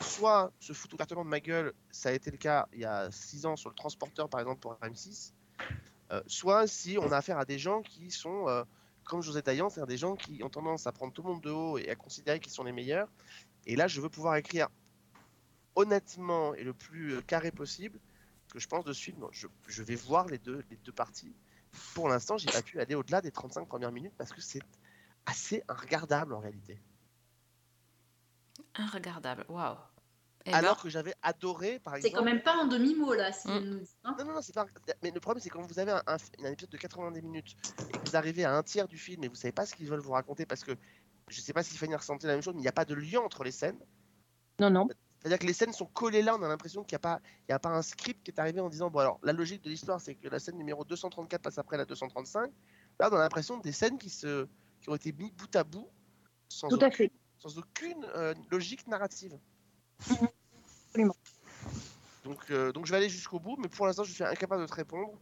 soit se foutent ouvertement de ma gueule, ça a été le cas il y a 6 ans sur le transporteur par exemple pour M6, euh, soit si on a affaire à des gens qui sont euh, comme José Taillant, c'est-à-dire des gens qui ont tendance à prendre tout le monde de haut et à considérer qu'ils sont les meilleurs. Et là, je veux pouvoir écrire honnêtement et le plus euh, carré possible que je pense de je, je vais voir les deux, les deux parties. Pour l'instant, j'ai pas pu aller au-delà des 35 premières minutes parce que c'est assez regardable en réalité. Regardable, waouh. Eh Alors ben, que j'avais adoré, par C'est exemple. quand même pas en demi-mot, là, si Mm. hein. Non, non, non, c'est pas. Mais le problème, c'est quand vous avez un, un- un épisode de 90 minutes et que vous arrivez à un tiers du film et vous savez pas ce qu'ils veulent vous raconter parce que je sais pas si Fanny a ressenti la même chose, mais il n'y a pas de lien entre les scènes. Non, non. C'est-à-dire que les scènes sont collées là, on a l'impression qu'il n'y a, pas- il y a pas un script qui est arrivé en disant bon, alors la logique de l'histoire, c'est que la scène numéro 234 passe après la 235. Là, on a l'impression des scènes qui, se, qui ont été mises bout à bout sans Tout à aucune, fait. sans aucune euh, logique narrative. Donc, euh, donc je vais aller jusqu'au bout, mais pour l'instant je suis incapable de te répondre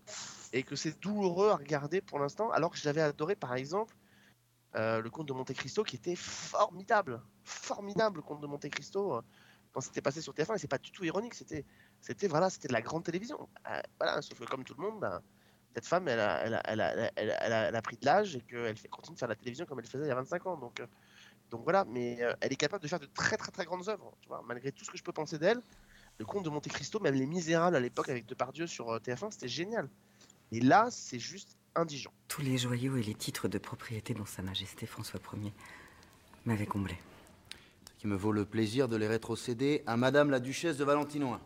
et que c'est douloureux à regarder pour l'instant, alors que j'avais adoré par exemple euh, le conte de Monte Cristo qui était formidable, formidable le conte de Monte Cristo euh, quand c'était passé sur TF1 et c'est pas du tout ironique, c'était c'était voilà c'était de la grande télévision, voilà sauf que comme tout le monde, ben, cette femme elle a, elle a, elle a, elle a- pris de l'âge et qu'elle continue de faire la télévision comme elle faisait il y a 25 ans donc donc voilà, mais euh, elle est capable de faire de très très très grandes œuvres, tu vois, malgré tout ce que je peux penser d'elle. Le conte de Monte Cristo, même Les Misérables à l'époque avec Depardieu sur euh, TF1, c'était génial. Et là, c'est juste indigent. Tous les joyaux et les titres de propriété dont Sa Majesté François Ier m'avaient comblé. Ce qui me vaut le plaisir de les rétrocéder à Madame la Duchesse de Valentinois.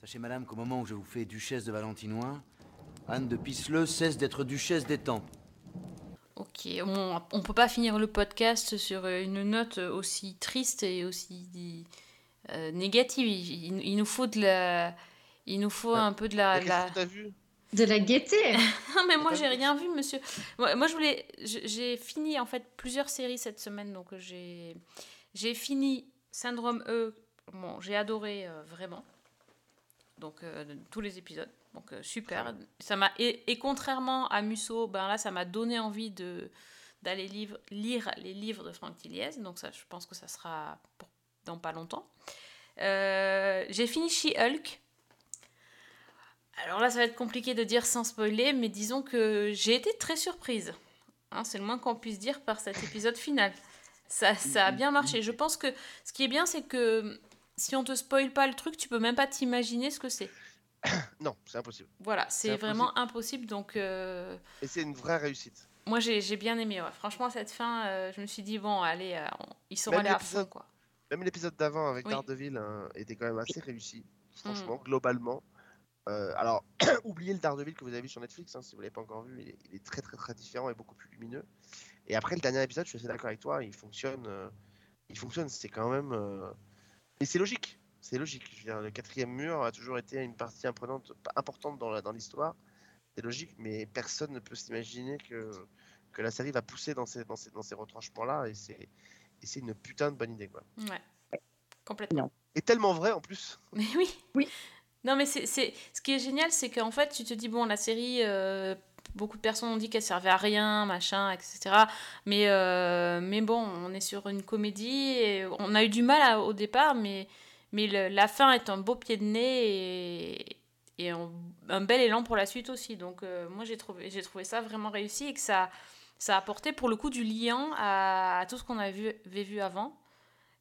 Sachez, Madame, qu'au moment où je vous fais Duchesse de Valentinois, Anne de Pisseleu cesse d'être Duchesse d'Étang. Ok, on, on peut pas finir le podcast sur euh, une note aussi triste et aussi euh, négative. Il, nous faut de la, il nous faut un peu de la. De la- Qu'est-ce que t'as vu? De la gaieté non mais moi j'ai rien vu monsieur. Moi, moi, je voulais j'ai fini en fait plusieurs séries cette semaine donc j'ai j'ai fini Syndrome E. Bon, j'ai adoré euh, vraiment. Donc euh, tous les épisodes. Donc euh, super. Ça m'a et, et contrairement à Musso, ben là ça m'a donné envie de d'aller lire les livres de Franck Tilliez. Donc ça je pense que ça sera pour, dans pas longtemps. Euh, j'ai fini She-Hulk. Alors là, ça va être compliqué de dire sans spoiler, mais disons que j'ai été très surprise. Hein, c'est le moins qu'on puisse dire par cet épisode final. Ça, ça a bien marché. Je pense que ce qui est bien, c'est que si on te spoil pas le truc, tu peux même pas t'imaginer ce que c'est. Non, c'est impossible. Voilà, C'est vraiment impossible. Donc, euh, Et c'est une vraie réussite. moi, j'ai bien aimé. ouais. Franchement, cette fin, euh, je me suis dit, bon, allez, euh, ils sont Même allés à fond, quoi. Même l'épisode d'avant avec Oui. Daredevil hein, était quand même assez réussi, franchement, Mm. globalement. Alors, oubliez le Daredevil que vous avez vu sur Netflix, hein, si vous l'avez pas encore vu, il est, il est très très très différent et beaucoup plus lumineux. Et après le dernier épisode, je suis assez d'accord avec toi, il fonctionne, il fonctionne, c'est quand même, mais c'est logique. C'est logique. Je veux dire, le quatrième mur a toujours été une partie imprenante- importante dans la- dans l'histoire. C'est logique, mais personne ne peut s'imaginer que, que la série va pousser dans ces, dans ces, dans ces retranchements-là, et c'est et c'est une putain de bonne idée, quoi. Ouais. Complètement. Et tellement vrai en plus. Mais oui. Oui. Non, mais c'est, c'est... ce qui est génial, c'est qu'en fait, tu te dis, bon, la série, euh, beaucoup de personnes ont dit qu'elle servait à rien, machin, etc. Mais, euh, mais bon, on est sur une comédie et on a eu du mal à- au départ, mais, mais la fin est un beau pied de nez et, un, bel élan pour la suite aussi. Donc, euh, moi, j'ai trouvé, ça vraiment réussi et que ça, a apporté pour le coup du lien à, tout ce qu'on avait vu, avant.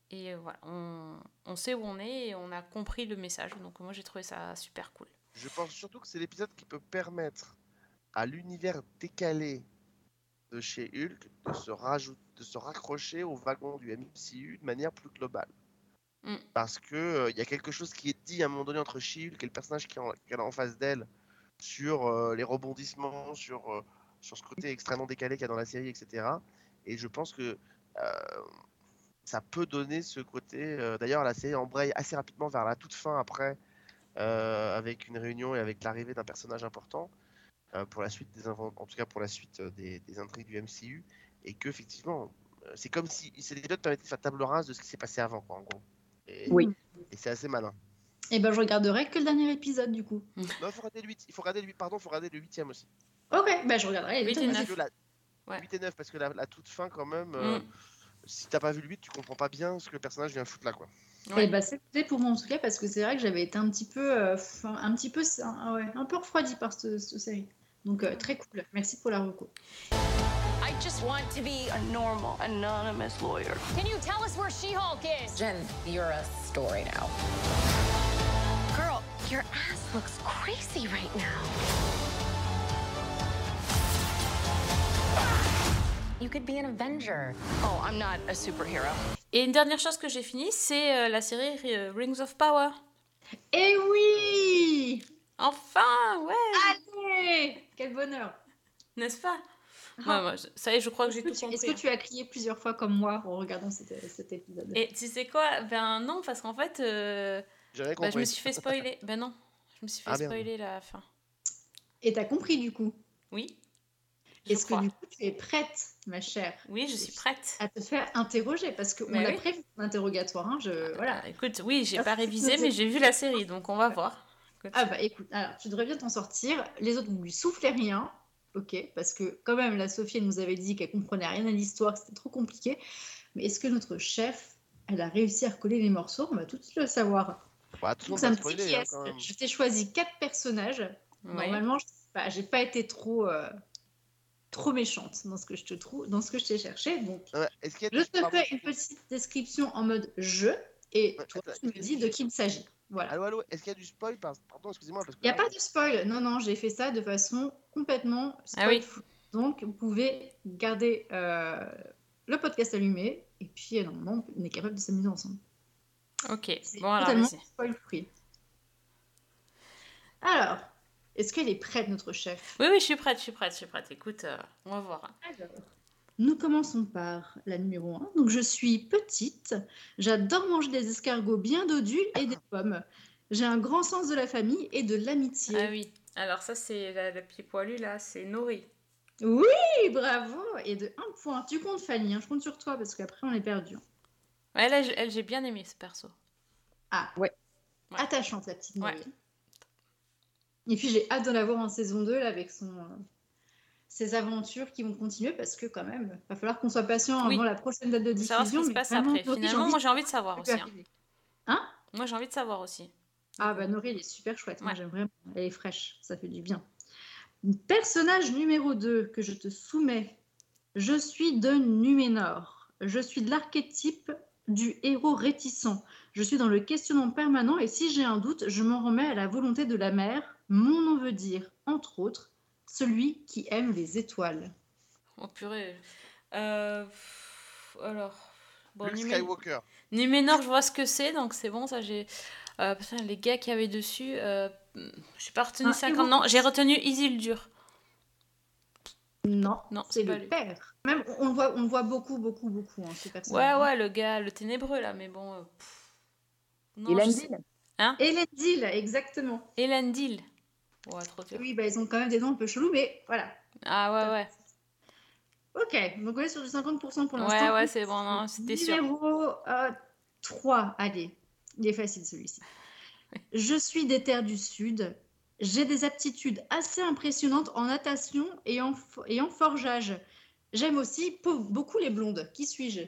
Et euh, voilà, on, sait où on est et on a compris le message. Donc moi j'ai trouvé ça super cool. Je pense surtout que c'est l'épisode qui peut permettre à l'univers décalé de chez Hulk de se, de se raccrocher au wagon du MCU de manière plus globale. Mm. Parce que euh, il y a quelque chose qui est dit à un moment donné entre She-Hulk et le personnage qu'elle a en face d'elle sur euh, les rebondissements, sur, euh, sur ce côté extrêmement décalé qu'il y a dans la série, etc. Et je pense que euh, ça peut donner ce côté. euh, D'ailleurs, la série embraye assez rapidement vers la toute fin après, euh, avec une réunion et avec l'arrivée d'un personnage important euh, pour la suite des en tout cas pour la suite euh, des, intrigues du MCU, et que effectivement, euh, c'est comme si cet épisode permettait de faire table rase de ce qui s'est passé avant, quoi, en gros. Et, Oui. et c'est assez malin. Et ben je regarderai que le dernier épisode du coup. Non, il faut regarder le 8, il faut regarder le 8, pardon, il faut regarder le 8 aussi. Ok, ben je regarderai les Huit deux. et Parce neuf. que la- Ouais. 8 et 9, parce que la, la toute fin, quand même, euh, Mm. si t'as pas vu le 8, tu comprends pas bien ce que le personnage vient foutre là, quoi. Ouais. Et bah c'est fait pour moi en tout cas parce que c'est vrai que j'avais été un petit peu, euh, un petit peu, un, ouais, un peu refroidi par cette, cette série. Donc euh, très cool. Merci pour la reco. I just want to be a normal, anonymous lawyer. Can you tell us where She-Hulk is? Jen, you're a story now. Girl, your ass looks crazy right now. You could be an Avenger. Oh, I'm not a superhero. Et une dernière chose que j'ai fini, c'est euh, la série euh, Rings of Power. Eh oui Enfin, ouais, Allez Quel bonheur n'est-ce pas Ouais, moi, je- ça y est, je crois que j'ai tout compris. est-ce que tu as crié plusieurs fois comme moi en regardant cet, cet épisode? Et tu sais quoi? Ben non, parce qu'en fait, euh, bah, je me suis fait spoiler. ben non, je me suis fait Ah, spoiler la fin. Et t'as compris du coup? Oui. Est-ce que du coup tu es prête, ma chère, Oui, je suis prête. à te faire interroger Parce qu'on Mais l'a oui. prévu l'interrogatoire. Hein, je... Voilà. Ah, écoute, oui, j'ai Ah, pas révisé, mais j'ai vu la série, donc on va voir. Écoute. Ah bah écoute, alors tu devrais bien t'en sortir. Les autres, vous lui soufflez rien, ok Parce que quand même, la Sophie, elle nous avait dit qu'elle comprenait rien à l'histoire, que c'était trop compliqué. Mais est-ce que notre chef, elle a réussi à recoller les morceaux? On va tout de suite le savoir. Bah, Donc c'est va un petit spoiler, hein. Je t'ai choisi quatre personnages. Ouais. Normalement, je sais pas, j'ai pas été trop, euh, trop méchante dans ce que je te trouve, dans ce que je t'ai cherché. Donc, Ouais, Est-ce qu'il y a je te fais une petite description en mode jeu et Ouais, toi, attends, tu me dis de qui il s'agit. Voilà. Allô, allô, est-ce qu'il y a du spoil? Par- Pardon, excusez-moi. Il n'y a là, pas de spoil. Non, non, j'ai fait ça de façon complètement Ah oui. spoil Donc, vous pouvez garder euh, le podcast allumé et puis, euh, normalement, on est capable de s'amuser ensemble. Ok, bon alors totalement spoil free. Alors, est-ce qu'elle est prête, notre chef? Oui, oui, je suis prête, je suis prête, je suis prête. Écoute, euh, on va voir. Alors, nous commençons par la numéro 1. Donc, je suis petite. J'adore manger des escargots bien dodus et des pommes. J'ai un grand sens de la famille et de l'amitié. Ah oui, alors ça c'est la- le pied poilu là, c'est Nori. Oui, bravo Et de un point. Tu comptes, Fanny. hein, Je compte sur toi parce qu'après, on est perdu. Ouais, là, j'ai bien aimé ce perso. Ah, Ouais. Ouais. attachante, la petite Ouais. Noël. Et puis, j'ai hâte de la voir en saison 2 là, avec son, ses aventures qui vont continuer parce que, quand même, va falloir qu'on soit patient Oui. avant la prochaine date de Faut savoir ce diffusion. qui se passe après. Finalement, moi j'ai envie de savoir aussi. hein. Hein? Moi j'ai envie de savoir aussi. Ah, bah, Nori, elle est super chouette. Moi, j'aime vraiment. Elle est fraîche. Ça fait du bien. Personnage numéro 2 que je te soumets. Je suis de Numénor. Je suis de l'archétype du héros réticent. Je suis dans le questionnement permanent et si j'ai un doute, je m'en remets à la volonté de la mère. Mon nom veut dire, entre autres, celui qui aime les étoiles. Oh purée. Euh, pff, alors. Bon, Luke Numé- Skywalker. Numénor, je vois ce que c'est, donc c'est bon, ça j'ai. Euh, putain, les gars qui avaient dessus. Euh, j'ai pas retenu Un 50. héros Non, j'ai retenu Isildur. Non, Non, c'est le lui. père. Même, on le voit, on le voit beaucoup, beaucoup, beaucoup, hein, ce Ouais, personnage. ouais, le gars, le ténébreux là, mais bon. euh. Non, Elendil Hein Elendil, exactement. Elendil. Ouais, trop dur. Oui, bah, ils ont quand même des noms un peu chelous, mais voilà. Ah ouais, ouais. Ok, donc on est sur du 50% pour Ouais, l'instant. ouais, c'est bon, non, c'était sûr. Numéro euh, 3, allez, il est facile celui-ci. Je suis des terres du Sud. J'ai des aptitudes assez impressionnantes en natation et en, et en forgeage. J'aime aussi beaucoup les blondes. Qui suis-je?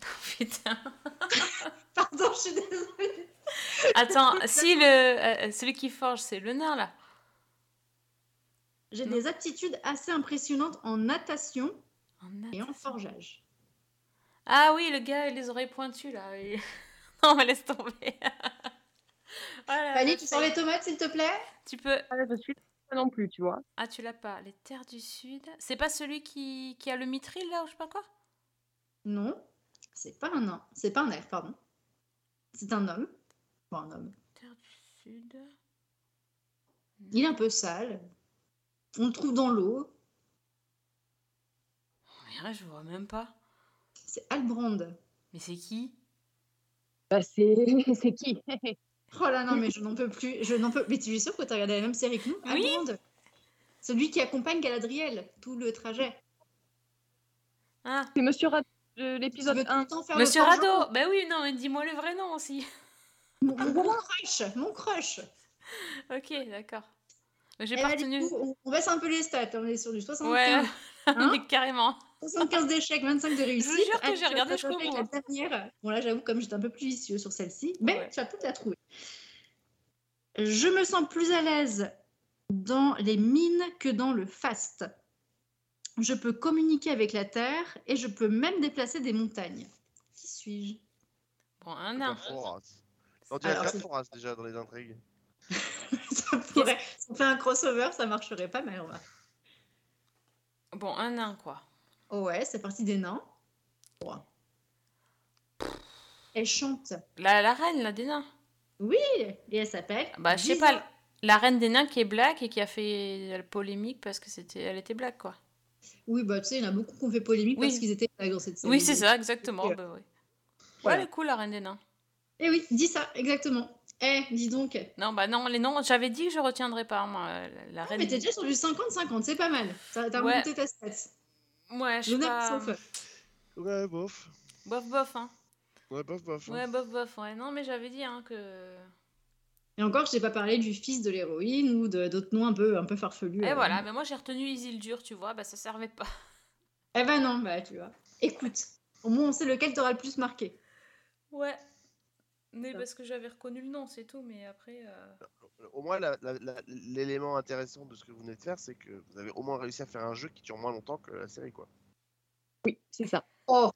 Putain. Pardon, je suis désolée. Attends, si le euh, celui qui forge, c'est le nain là. J'ai des aptitudes assez impressionnantes en natation et en forgeage. Ah oui, le gars, il a les oreilles pointues là. il- non, mais laisse tomber. Voilà, Fanny, tu sors les tomates, s'il te plaît? Tu peux. je suis pas non plus, tu vois. Ah, tu l'as pas. Les terres du sud. C'est pas celui qui, qui a le mithril là ou je sais pas quoi? Non, c'est pas un nain. C'est pas un elfe, pardon. C'est un homme. Bon, un homme. Terre du sud. Il est un peu sale. On le trouve dans l'eau. Rien, je vois même pas. C'est Albrand. Mais c'est qui? Bah, c'est c'est qui? Oh là non, mais je n'en peux plus. Je n'en peux. Mais tu es sûr que tu as regardé la même série que nous? Oui. Albrand. Celui qui accompagne Galadriel tout le trajet. Ah. C'est Monsieur Rad de l'épisode 1. Monsieur Rado Bah oui, non, mais dis-moi le vrai nom aussi. Mon, mon crush Mon crush ok, d'accord. J'ai Eh pas ben, retenu. on, baisse un peu les stats. On est sur du 75. Ouais, Hein mais carrément. 75 d'échecs, 25 de réussite. Je vous jure que j'ai regardé jusqu'au bout. La dernière. Bon là, j'avoue, comme j'étais un peu plus vicieux sur celle-ci, mais Ouais. tu vas peut-être la trouver. Je me sens plus à l'aise dans les mines que dans le fast. Je peux communiquer avec la terre et je peux même déplacer des montagnes. Qui suis-je? Bon, un nain. On dirait Perforas déjà dans les intrigues. ça pourrait... Si on fait un crossover, ça marcherait pas mal. va. Bon, un nain quoi. Oh ouais, c'est parti des nains. Ouais. Elle chante. La, la reine là des nains. Oui, et elle s'appelle. Bah, je sais pas. La reine des nains qui est black et qui a fait la polémique parce que c'était, elle était black quoi. Oui, bah tu sais, il y en a beaucoup qui ont fait polémique Oui. parce qu'ils étaient dans cette série. Oui, c'est ça, exactement. euh, Bah, oui. voilà. Ouais, est cool la reine des nains. Eh oui, dis ça, exactement. Eh, dis donc. Non, bah non, les noms, j'avais dit que je retiendrais pas moi. La, la Ah, reine. mais t'es déjà sur du 50-50, c'est pas mal. T'as Ouais. remonté ta stats. Ouais, je suis L'honneur pas. sauf. Ouais, bof. Bof, bof, hein. Ouais, bof, bof. hein. Ouais, bof, bof, ouais. Non, mais j'avais dit hein, que. Et encore, je t'ai pas parlé du fils de l'héroïne ou d'autres noms un peu, un peu farfelus. Et euh. voilà, mais moi j'ai retenu Isildur, tu vois, bah ça servait pas. Eh ben non, bah tu vois. Écoute, au moins on sait lequel t'aura le plus marqué. Ouais. Mais parce que j'avais reconnu le nom, c'est tout, mais après. euh, Au moins, l'élément intéressant de ce que vous venez de faire, c'est que vous avez au moins réussi à faire un jeu qui dure moins longtemps que la série, quoi. Oui, c'est ça. Oh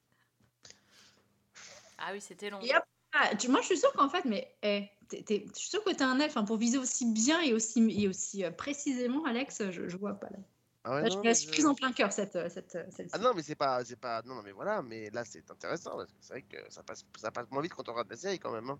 Ah oui, c'était long. Et. Ah, tu- moi je suis sûre qu'en fait, mais eh, t'es- t'es- je suis sûre que t'es un elfe. hein, pour viser aussi bien et aussi, et aussi euh, précisément, Alex, je, je vois pas là. Ah ouais, Là, je me la mais suis je- prise en plein cœur cette, euh, cette, euh. Ah non, mais c'est pas, c'est pas, non, non, mais voilà, mais là c'est intéressant parce que c'est vrai que ça passe, ça passe moins vite quand on regarde la série quand même. Hein.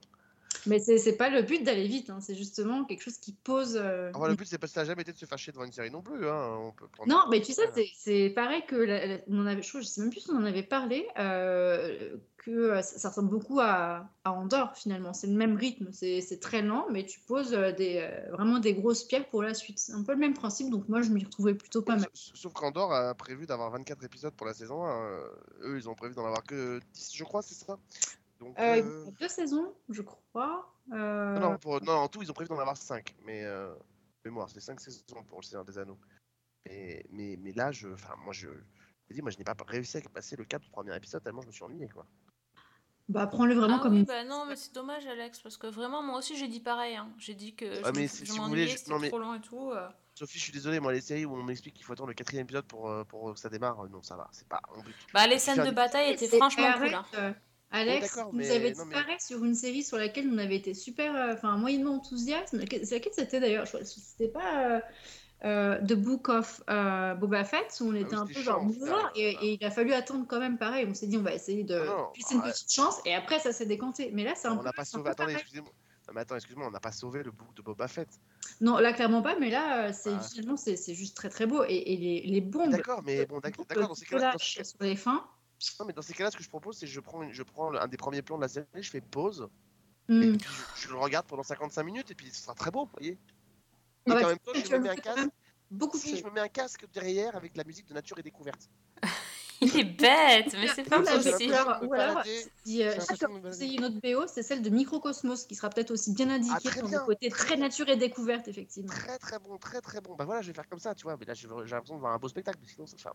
Mais c'est pas le but d'aller vite, hein, c'est justement quelque chose qui pose. euh, Alors, le but c'est pas, ça a jamais été de se faire chier devant une série non plus. Hein. On peut prendre Non, mais tu sais, c'est- pareil que la- la- on avait, je, sais même plus si on en avait parlé, euh, que euh, ça, ressemble beaucoup à, à Andorre finalement. C'est le même rythme, c'est très lent, mais tu poses euh, des, euh, vraiment des grosses pierres pour la suite. C'est un peu le même principe, donc moi je m'y retrouvais plutôt pas mal. Sauf qu'Andorre a prévu d'avoir 24 épisodes pour la saison 1. euh, eux, ils ont prévu d'en avoir que 10, je crois, c'est ça? Donc, Euh, euh, deux saisons, je crois. euh, non, non, pour- non, en tout, ils ont prévu d'en avoir 5. Mais, mémoire, c'est 5 saisons pour le Seigneur des Anneaux. Mais, mais, mais là, je, enfin, moi, je, moi, je n'ai pas réussi à passer le cap du premier épisode tellement je me suis ennuyé, quoi. Bah prends-le vraiment ah comme oui, une. bah non, mais c'est dommage, Alex, parce que vraiment, moi aussi j'ai dit pareil. Hein. J'ai dit que Ah, je, mais si- je si vous voulez, je- non, mais- trop long et tout. euh. Sophie, je suis désolé, moi, les séries où on m'explique qu'il faut attendre le quatrième épisode pour, euh, pour que ça démarre, euh, non, ça va, c'est pas but. Bah, les scènes de bataille étaient franchement cool. hein. euh, Alex, vous mais- non, mais- disparu sur une série sur laquelle on avait été super, euh, enfin moyennement enthousiaste. Laquelle c'était d'ailleurs? C'était pas euh, The Book of euh, Boba Fett où on était un peu genre et, et il a fallu attendre quand même pareil. On s'est dit on va essayer de Ah non, laisser une ah, petite chance et après ça s'est décanté. Mais là c'est un On peu. n'a pas c'est sauvé, attendez, excusez-moi. Mais attends, excuse-moi, on n'a pas sauvé le book de Boba Fett. Non là clairement pas. Mais là euh, c'est Ah. finalement c'est c'est juste très très beau et, et les, les bombes. D'accord, mais bon, d'accord, dans ces cas-là, sur les fins. Non, mais dans ces cas-là, ce que je propose, c'est que je prends, une- je prends un des premiers plans de la série, je fais pause, Hmm. et puis je, je le regarde pendant 55 minutes, et puis ce sera très beau, vous voyez. Et Ah ouais, en même temps, je me mets me un casque. Beaucoup Si, je me mets un casque derrière avec de la musique de nature et découverte. Il est bête, mais c'est pas possible. ou alors, si, euh, une autre BO, c'est celle de Microcosmos, qui sera peut-être aussi bien indiquée Ah, dans bien, le côté très nature et découverte, effectivement. Très très bon, très très bon. Bah voilà, je vais faire comme ça, tu vois. Mais là, j'ai l'impression de voir un beau spectacle, mais sinon, ça fait un.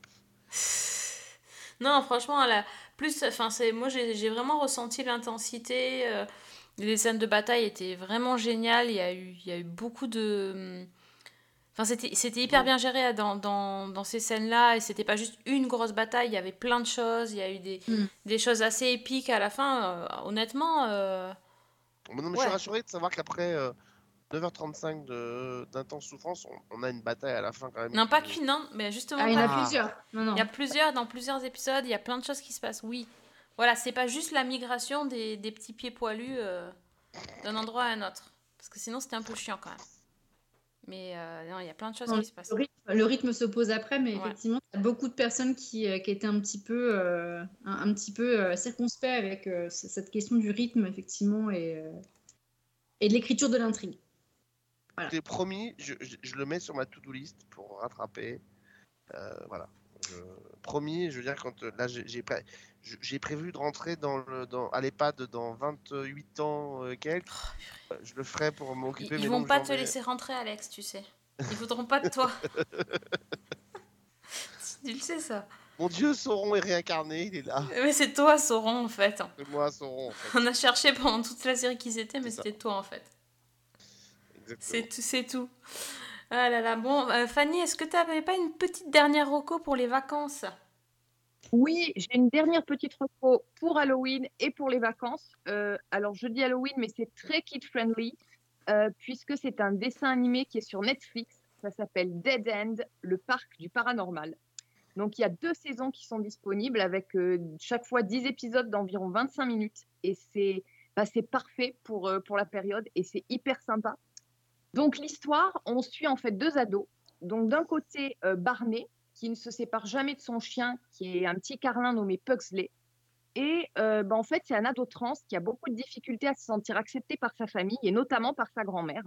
Non, franchement, la... plus, enfin, c'est moi j'ai j'ai vraiment ressenti l'intensité. euh, les scènes de bataille étaient vraiment géniales. Il y a eu, il y a eu beaucoup de. Enfin, c'était c'était hyper bien géré dans, dans, dans ces scènes-là. Et c'était pas juste une grosse bataille. Il y avait plein de choses. Il y a eu des, Mm. des choses assez épiques à la fin. euh, honnêtement. euh, Maintenant, je Ouais. suis rassuré de savoir qu'après euh, 9h35 de- d'intense souffrance, on, on a une bataille à la fin quand même. Non, pas qu'une, non, mais justement. Ah, il y en a qu'une. plusieurs. Non, non. Il y a plusieurs, dans plusieurs épisodes, il y a plein de choses qui se passent, oui. Voilà, c'est pas juste la migration des, des petits pieds poilus euh, d'un endroit à un autre. Parce que sinon, c'était un peu chiant quand même. Mais euh, non, il y a plein de choses qui se passent. le, rythme, le rythme se pose après, mais Ouais. effectivement, il y a beaucoup de personnes qui, euh, qui étaient un petit peu, euh, un, un petit peu euh, circonspects avec euh, cette question du rythme, effectivement, et, euh, et de l'écriture de l'intrigue. Voilà. J'ai promis, je, je- je le mets sur ma to-do list pour rattraper. Euh, voilà. Promis, je veux dire, quand euh, là, j'ai pré- prévu de rentrer dans le, dans, à l'EHPAD dans 28 ans euh, quelques. Euh, Je le ferai pour Ils, m'occuper. ils mais vont pas te vais- laisser rentrer, Alex, tu sais. Ils voudront pas de toi. tu le sais, ça. Mon dieu, Sauron est réincarné, il est là. Mais c'est toi, Sauron, en fait. C'est moi, Sauron, en fait. On a cherché pendant toute la série qui c'était, mais c'était toi, en fait. C'est tout, c'est tout. Ah là là, bon, euh, Fanny, est-ce que tu n'avais pas une petite dernière reco pour les vacances? Oui, j'ai une dernière petite reco pour Halloween et pour les vacances. Euh, alors, je dis Halloween, mais c'est très kid-friendly, euh, puisque c'est un dessin animé qui est sur Netflix. Ça s'appelle Dead End, le parc du paranormal. Donc, il y a deux saisons qui sont disponibles avec chaque fois 10 épisodes d'environ 25 minutes. Et c'est bah, parfait pour, pour la période et c'est hyper sympa. Donc, l'histoire, on suit en fait deux ados. Donc, d'un côté, euh, Barney, qui ne se sépare jamais de son chien, qui est un petit carlin nommé Pugsley. Et euh, bah, en fait, c'est un ado trans qui a beaucoup de difficultés à se sentir accepté par sa famille et notamment par sa grand-mère.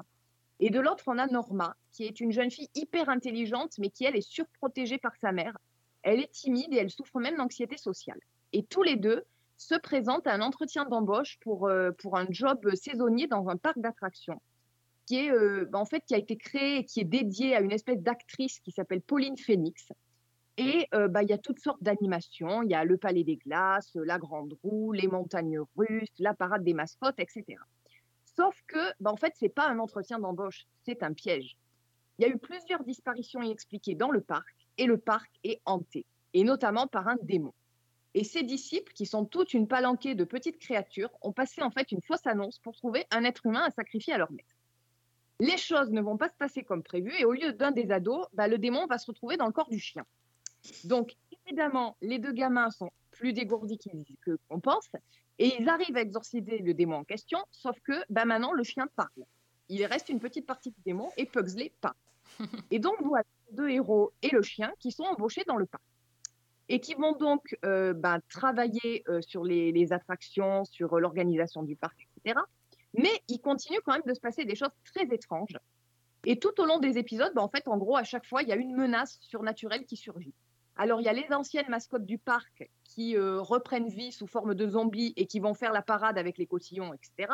Et de l'autre, on a Norma, qui est une jeune fille hyper intelligente, mais qui, elle, est surprotégée par sa mère. Elle est timide et elle souffre même d'anxiété sociale. Et tous les deux se présentent à un entretien d'embauche pour, euh, pour un job saisonnier dans un parc d'attractions qui est euh, bah, en fait qui a été créé et qui est dédié à une espèce d'actrice qui s'appelle Pauline Phoenix. Et euh, bah, il y a toutes sortes d'animations. Il y a le Palais des Glaces, la Grande Roue, les montagnes russes, la parade des mascottes, etc. Sauf que, bah, en fait, c'est pas un entretien d'embauche, c'est un piège. Il y a eu plusieurs disparitions inexpliquées dans le parc et le parc est hanté, et notamment par un démon. Et ses disciples, qui sont toutes une palanquée de petites créatures, ont passé en fait une fausse annonce pour trouver un être humain à sacrifier à leur maître. Les choses ne vont pas se passer comme prévu et au lieu d'un des ados, bah, le démon va se retrouver dans le corps du chien. Donc, évidemment, les deux gamins sont plus dégourdis qu'on pense et ils arrivent à exorciser le démon en question, sauf que bah, maintenant, le chien parle. Il reste une petite partie du démon et Pugsley pas. Et donc, vous avez les deux héros et le chien qui sont embauchés dans le parc et qui vont donc euh, bah, travailler euh, sur les, les attractions, sur euh, l'organisation du parc, etc. Mais il continue quand même de se passer des choses très étranges. Et tout au long des épisodes, bah, en fait, en gros, à chaque fois, il y a une menace surnaturelle qui surgit. Alors, il y a les anciennes mascottes du parc qui euh, reprennent vie sous forme de zombies et qui vont faire la parade avec les cotillons, etc.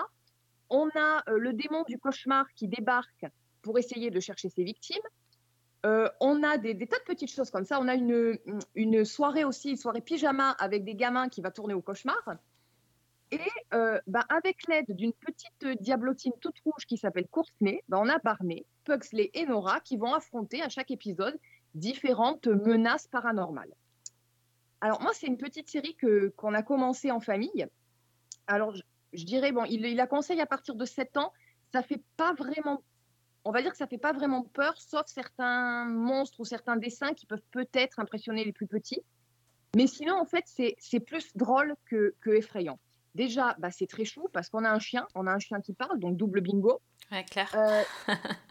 On a euh, le démon du cauchemar qui débarque pour essayer de chercher ses victimes. Euh, on a des, tas de petites choses comme ça. On a une, une soirée aussi, une soirée pyjama avec des gamins qui va tourner au cauchemar. Et euh, bah, avec l'aide d'une petite diablotine toute rouge qui s'appelle Courtenay, bah, on a Barney, Pugsley et Nora qui vont affronter à chaque épisode différentes menaces paranormales. Alors moi, c'est une petite série que qu'on a commencé en famille. Alors je, dirais, bon, il, il la conseille à partir de 7 ans. Ça fait pas vraiment, on va dire que ça fait pas vraiment peur, sauf certains monstres ou certains dessins qui peuvent peut-être impressionner les plus petits. Mais sinon, en fait, c'est c'est plus drôle que, que effrayant. Déjà, bah, c'est très chou parce qu'on a un chien, on a un chien qui parle, donc double bingo. Ouais, clair. Euh,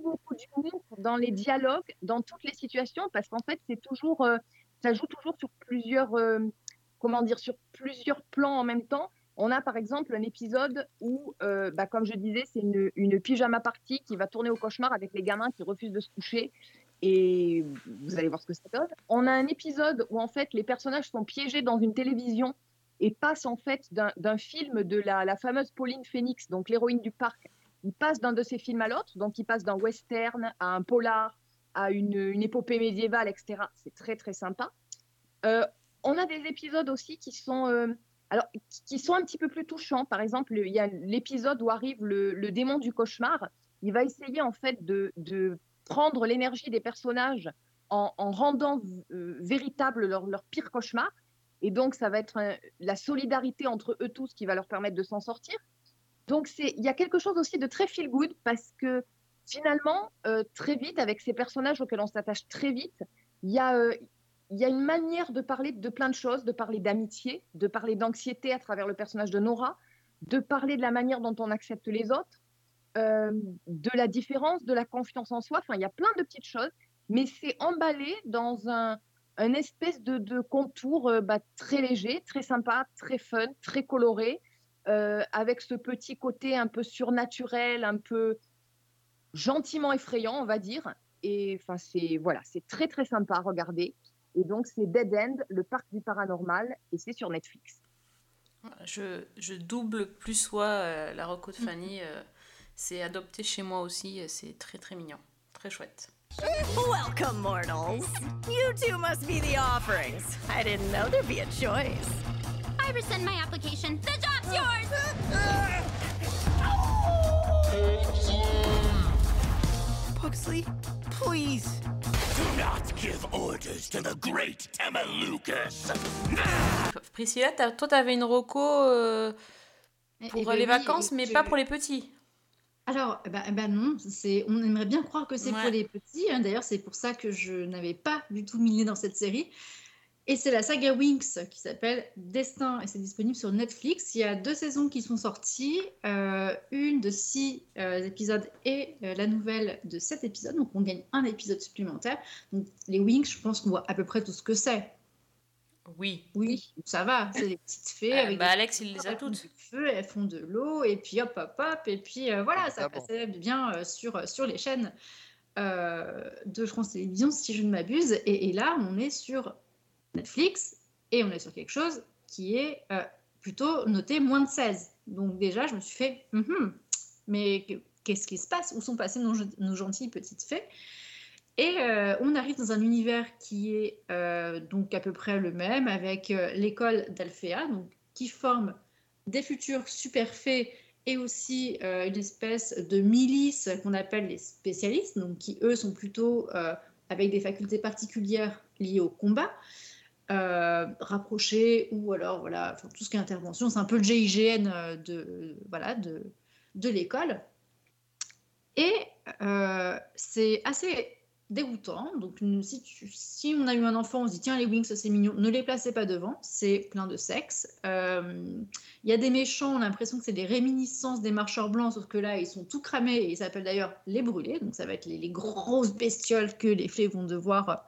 beaucoup d'humour dans les dialogues, dans toutes les situations, parce qu'en fait, c'est toujours, euh, ça joue toujours sur plusieurs, euh, comment dire, sur plusieurs plans en même temps. On a par exemple un épisode où, euh, bah, comme je disais, c'est une, une pyjama party qui va tourner au cauchemar avec les gamins qui refusent de se coucher. Et vous allez voir ce que ça donne. On a un épisode où en fait les personnages sont piégés dans une télévision et passent en fait d'un film de la, fameuse Pauline Phoenix, donc l'héroïne du parc. Ils passent d'un de ces films à l'autre, donc ils passent d'un western à un polar, à une, épopée médiévale, etc. C'est très très sympa. Euh, on a des épisodes aussi qui sont, euh, alors, qui sont un petit peu plus touchants. Par exemple, il y a l'épisode où arrive le, démon du cauchemar. Il va essayer en fait de, prendre l'énergie des personnages en, en rendant euh, véritable leur, pire cauchemar. Et donc, ça va être un, la solidarité entre eux tous qui va leur permettre de s'en sortir. Donc, il y a quelque chose aussi de très feel good parce que finalement, euh, très vite, avec ces personnages auxquels on s'attache très vite, il y, euh, y, a une manière de parler de plein de choses, de parler d'amitié, de parler d'anxiété à travers le personnage de Nora, de parler de la manière dont on accepte les autres, euh, de la différence, de la confiance en soi. Enfin, il y a plein de petites choses, mais c'est emballé dans un, un espèce de, de contour euh, bah, très léger, très sympa, très fun, très coloré, euh, avec ce petit côté un peu surnaturel, un peu gentiment effrayant, on va dire. Et enfin, c'est voilà, c'est très très sympa à regarder. Et donc, c'est Dead End, le parc du paranormal, et c'est sur Netflix. Je, je double plus soit euh, la reco de Fanny. Euh, c'est adopté chez moi aussi. C'est très très mignon. Très chouette. Welcome, mortals. You two must be the offerings. I didn't know there'd be a choice. I rescind my application. The job's yours! Pugsley, please. Do not give orders to the great Emma Lucas. Priscilla, toi, t'avais une roco euh, pour Eh ben les oui, vacances, mais pas pour les petits. Alors, bah, bah non, c'est, on aimerait bien croire que c'est Ouais. pour les petits. hein. D'ailleurs, c'est pour ça que je n'avais pas du tout nez dans cette série. Et c'est la saga Winx qui s'appelle Destin et c'est disponible sur Netflix. Il y a deux saisons qui sont sorties, euh, une de six euh, épisodes et euh, la nouvelle de sept épisodes. Donc on gagne un épisode supplémentaire. Donc les Winx, je pense qu'on voit à peu près tout ce que c'est. Oui. Oui, ça va. C'est des petites fées Euh, avec bah, des Alex, il les a elles font toutes. du feu, elles font de l'eau, et puis hop, hop, hop, et puis euh, voilà, ça Évidemment. passait bien euh, sur, sur les chaînes euh, de France Télévisions, si je ne m'abuse. Et, et là, on est sur Netflix, et on est sur quelque chose qui est euh, plutôt noté moins de 16. Donc déjà, je me suis fait, Mhm, mais que- qu'est-ce qui se passe? Où sont passées nos, nos gentilles petites fées? Et euh, on arrive dans un univers qui est euh, donc à peu près le même, avec euh, l'école d'Alphéa, qui forme des futurs super fées et aussi une espèce de milice qu'on appelle les spécialistes, donc qui eux sont plutôt avec des facultés particulières liées au combat, rapprochés ou alors voilà, tout ce qui est intervention, c'est un peu le GIGN de voilà de, de l'école. Et c'est assez dégoûtant. Donc, si, si on a eu un enfant, on se dit tiens, les wings, c'est mignon, ne les placez pas devant, c'est plein de sexe. Euh, Il y a des méchants, on a l'impression que c'est des réminiscences des marcheurs blancs, sauf que là, ils sont tout cramés et ils s'appellent d'ailleurs les brûlés. Donc, ça va être les, grosses bestioles que les devoir.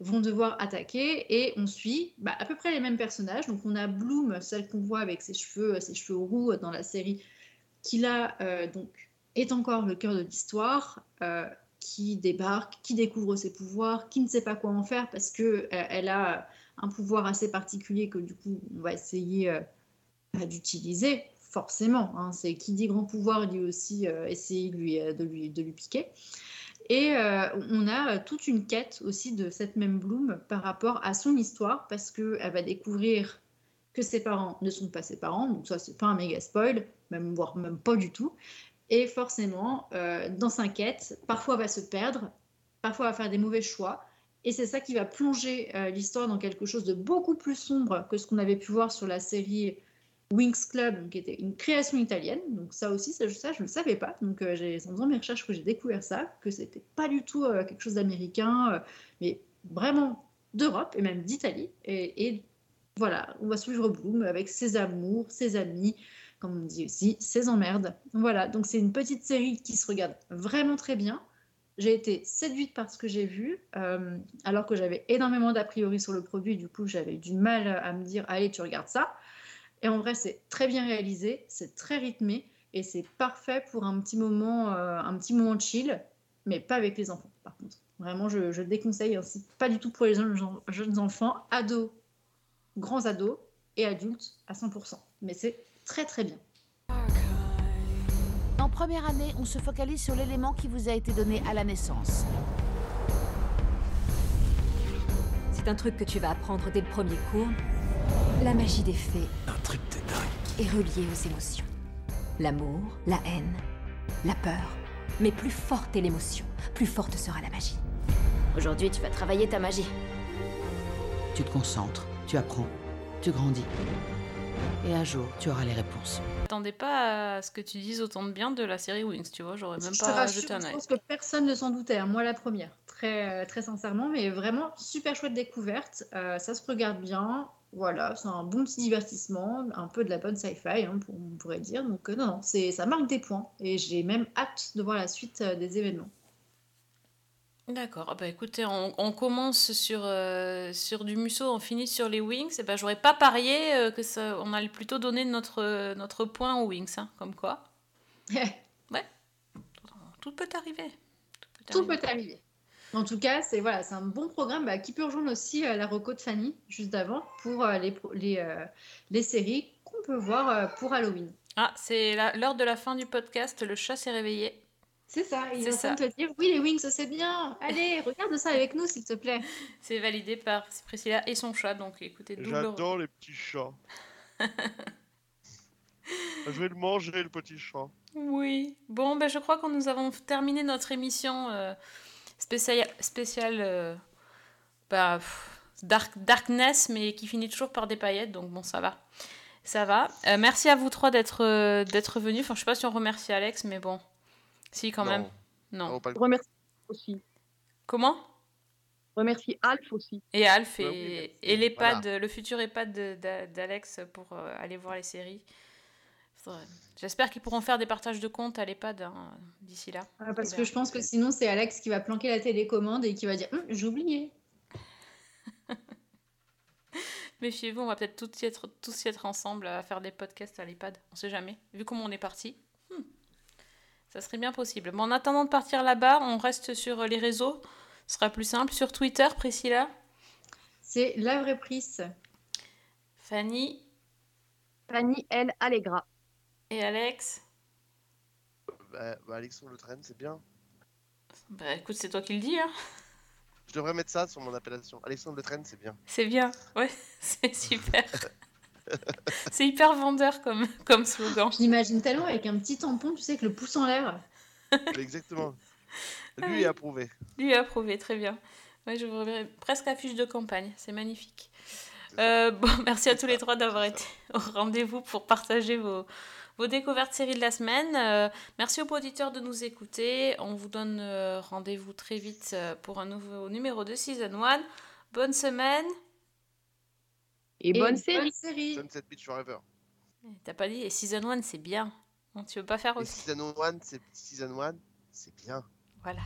vont devoir attaquer et on suit bah, à peu près les mêmes personnages. Donc on a Bloom, celle qu'on voit avec ses cheveux, ses cheveux roux dans la série, qui là euh, donc est encore le cœur de l'histoire, euh, qui débarque, qui découvre ses pouvoirs, qui ne sait pas quoi en faire parce que euh, elle a un pouvoir assez particulier que du coup on va essayer euh, bah, d'utiliser forcément. hein. C'est qui dit grand pouvoir aussi euh, essayer de lui, de lui, de lui piquer. Et on a toute une quête aussi de cette même Bloom par rapport à son histoire parce qu'elle va découvrir que ses parents ne sont pas ses parents, donc ça c'est pas un méga spoil, même voire même pas du tout. Et forcément, euh, dans sa quête, parfois va se perdre, parfois va faire des mauvais choix, et c'est ça qui va plonger euh, l'histoire dans quelque chose de beaucoup plus sombre que ce qu'on avait pu voir sur la série Wings Club, qui était une création italienne. Donc ça aussi, ça, je ne le savais pas. Donc euh, j'ai- en faisant mes recherches que j'ai découvert ça, que c'était pas du tout euh, quelque chose d'américain, mais vraiment d'Europe et même d'Italie. Et, et voilà, on va suivre Bloom avec ses amours, ses amis, comme on dit aussi, ses emmerdes. Voilà, donc c'est une petite série qui se regarde vraiment très bien. J'ai été séduite par ce que j'ai vu, euh, alors que j'avais énormément d'a priori sur le produit. Du coup, j'avais du mal à me dire, allez, tu regardes ça. Et en vrai, c'est très bien réalisé, c'est très rythmé et c'est parfait pour un petit moment, euh, un petit moment chill, mais pas avec les enfants. Par contre, vraiment, je, je le déconseille ainsi, pas du tout pour les jeunes, jeunes enfants, ados, grands ados et adultes à 100%. Mais c'est très très bien. En première année, on se focalise sur l'élément qui vous a été donné à la naissance. C'est un truc que tu vas apprendre dès le premier cours. La magie des fées. Un truc de dingue. Est reliée aux émotions. L'amour, la haine, la peur. Mais plus forte est l'émotion, plus forte sera la magie. Aujourd'hui, tu vas travailler ta magie. Tu te concentres, tu apprends, tu grandis. Et un jour, tu auras les réponses. J'attendais pas à ce que tu dises autant de bien de la série Wings, tu vois, j'aurais même Je pas jeté un je pense que personne ne s'en doutait, hein, moi la première, très, euh, très sincèrement, mais vraiment super chouette découverte, euh, ça se regarde bien, voilà, c'est un bon petit divertissement, un peu de la bonne sci-fi, hein, pour- on pourrait dire, donc euh, non, non, c'est, ça marque des points, et j'ai même hâte de voir la suite euh, des événements. D'accord, Ah bah écoutez, on, on commence sur, euh, sur du Musso, on finit sur les Wings, et ben j'aurais pas parié euh, que ça, on allait plutôt donner notre, notre point aux Wings, hein, comme quoi. ouais, tout peut arriver. Tout peut arriver. En tout cas, c'est voilà, c'est un bon programme bah, qui peut rejoindre aussi euh, la reco de Fanny juste avant pour euh, les, les, les séries qu'on peut voir pour Halloween. Ah, c'est l'heure de la fin du podcast, le chat s'est réveillé. C'est ça, il est en train de te dire oui, les Wings, c'est bien. Allez, regarde ça avec nous, s'il te plaît. C'est validé par Priscilla et son chat, donc écoutez, double... J'adore les petits chats. Je vais le manger, le petit chat. Oui. Bon, ben, je crois que nous avons terminé notre émission euh, spéciale, spéciale euh, bah, pff, dark, Darkness, mais qui finit toujours par des paillettes, donc bon, ça va. Ça va. Euh, merci à vous trois d'être euh, d'être venus. Enfin, je sais pas si on remercie Alex, mais bon. Si, quand Non. même. Non. Je remercie aussi. Comment? Je remercie Alf aussi. Et Alf et, oui, merci. et l'EHPAD, Voilà. le futur EHPAD d'Alex pour euh, aller voir les séries. J'espère qu'ils pourront faire des partages de comptes à l'EHPAD hein, d'ici là. Ah, parce que je pense que sinon, c'est Alex qui va planquer la télécommande et qui va dire Hum, J'ai oublié. Méfiez-vous, on va peut-être tous y être, tous y être ensemble à faire des podcasts à l'EHPAD. On sait jamais. Vu comment on est parti, ça serait bien possible. Mais en attendant de partir là-bas, on reste sur les réseaux. Ce sera plus simple. Sur Twitter, Priscilla, C'est la vraie prise. Fanny? Fanny L. Allegra. et Alex? Bah, bah, Alexandre Le Train, c'est bien. Bah écoute, c'est toi qui le dis. Hein. Je devrais mettre ça sur mon appellation. Alexandre Le Train, c'est bien. C'est bien. Ouais, c'est super. c'est hyper vendeur comme, comme slogan. Je l'imagine tellement avec un petit tampon, tu sais, avec le pouce en l'air. Exactement. Ah Lui est approuvé. Lui a approuvé, très bien. Ouais, je vous reverrai presque affiche de campagne, c'est magnifique. Euh, bon, merci à tous les trois d'avoir été au rendez-vous pour partager vos, vos découvertes séries de la semaine. Euh, merci aux auditeurs de nous écouter. On vous donne euh, rendez-vous très vite euh, pour un nouveau numéro de Season 1. Bonne semaine. Et, bonne série. Sunset Beach Forever. T'as pas dit, et Season 1 c'est bien. Tu veux pas faire Et aussi Season 1, c'est Season 1, c'est bien. Voilà.